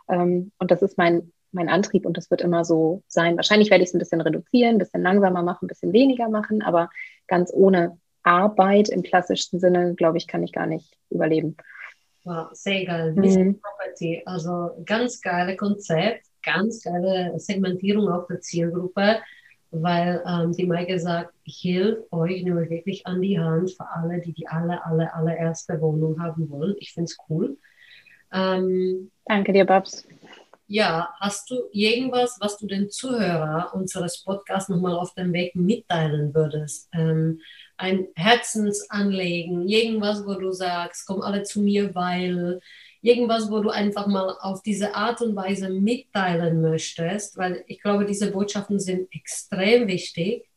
Ähm, und das ist mein, mein Antrieb und das wird immer so sein. Wahrscheinlich werde ich es ein bisschen reduzieren, ein bisschen langsamer machen, ein bisschen weniger machen, aber ganz ohne Arbeit im klassischsten Sinne, glaube ich, kann ich gar nicht überleben. Wow, sehr geil. Mhm. Property, also ganz geile Konzept, ganz geile Segmentierung auf der Zielgruppe weil ähm, die Maike sagt, ich helfe euch nämlich wirklich an die Hand für alle, die die alle, alle, allererste Wohnung haben wollen. Ich finde es cool. Ähm, Danke dir, Babs. ja, hast du irgendwas, was du den Zuhörer unseres Podcasts nochmal auf dem Weg mitteilen würdest? Ähm, ein Herzensanlegen, irgendwas, wo du sagst, komm alle zu mir, weil irgendwas, wo du einfach mal auf diese Art und Weise mitteilen möchtest, weil ich glaube, diese Botschaften sind extrem wichtig.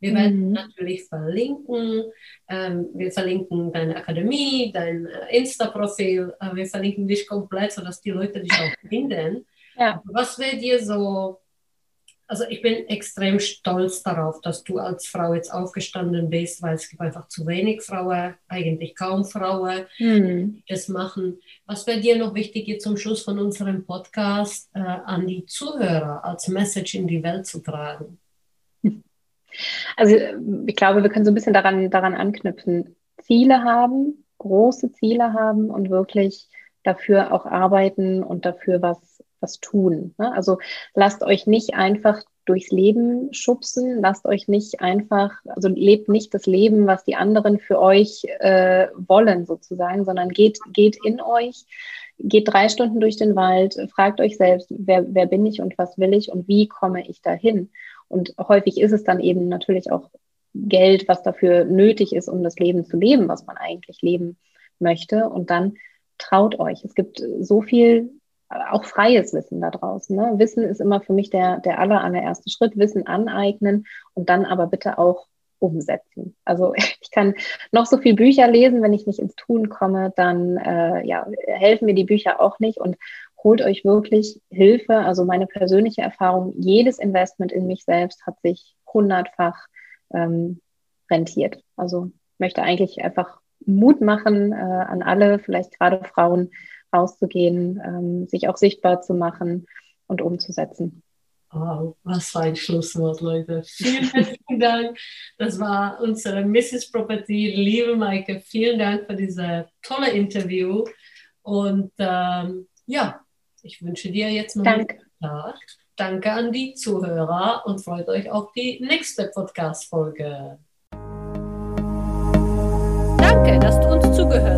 Wir werden mhm. natürlich verlinken. Ähm, wir verlinken deine Akademie, dein äh, Insta-Profil. Äh, wir verlinken dich komplett, sodass die Leute dich auch finden. Ja. Was wäre dir so, also ich bin extrem stolz darauf, dass du als Frau jetzt aufgestanden bist, weil es gibt einfach zu wenig Frauen, eigentlich kaum Frauen, hm. die das machen. Was wäre dir noch wichtig, jetzt zum Schluss von unserem Podcast äh, an die Zuhörer als Message in die Welt zu tragen? Also ich glaube, wir können so ein bisschen daran, daran anknüpfen. Ziele haben, große Ziele haben und wirklich dafür auch arbeiten und dafür was, was tun. Ne? Also lasst euch nicht einfach durchs Leben schubsen, lasst euch nicht einfach, also lebt nicht das Leben, was die anderen für euch äh, wollen sozusagen, sondern geht, geht in euch, geht drei Stunden durch den Wald, fragt euch selbst, wer, wer bin ich und was will ich und wie komme ich dahin? Und häufig ist es dann eben natürlich auch Geld, was dafür nötig ist, um das Leben zu leben, was man eigentlich leben möchte. Und dann traut euch. Es gibt so viel auch freies Wissen da draußen. Ne? Wissen ist immer für mich der, der aller, allererste Schritt. Wissen aneignen und dann aber bitte auch umsetzen. Also ich kann noch so viel Bücher lesen, wenn ich nicht ins Tun komme, dann äh, ja, helfen mir die Bücher auch nicht und holt euch wirklich Hilfe. Also meine persönliche Erfahrung, jedes Investment in mich selbst hat sich hundertfach ähm, rentiert. Also möchte eigentlich einfach Mut machen äh, an alle, vielleicht gerade Frauen, rauszugehen, ähm, sich auch sichtbar zu machen und umzusetzen. Oh, was für ein Schlusswort, Leute. Vielen herzlichen Dank. Das war unsere Mrs. Property. Liebe Maike, vielen Dank für dieses tolle Interview. Und ähm, ja, ich wünsche dir jetzt noch Danke. einen Tag. Danke an die Zuhörer und freut euch auf die nächste Podcast-Folge. Danke, dass du uns zugehört hast.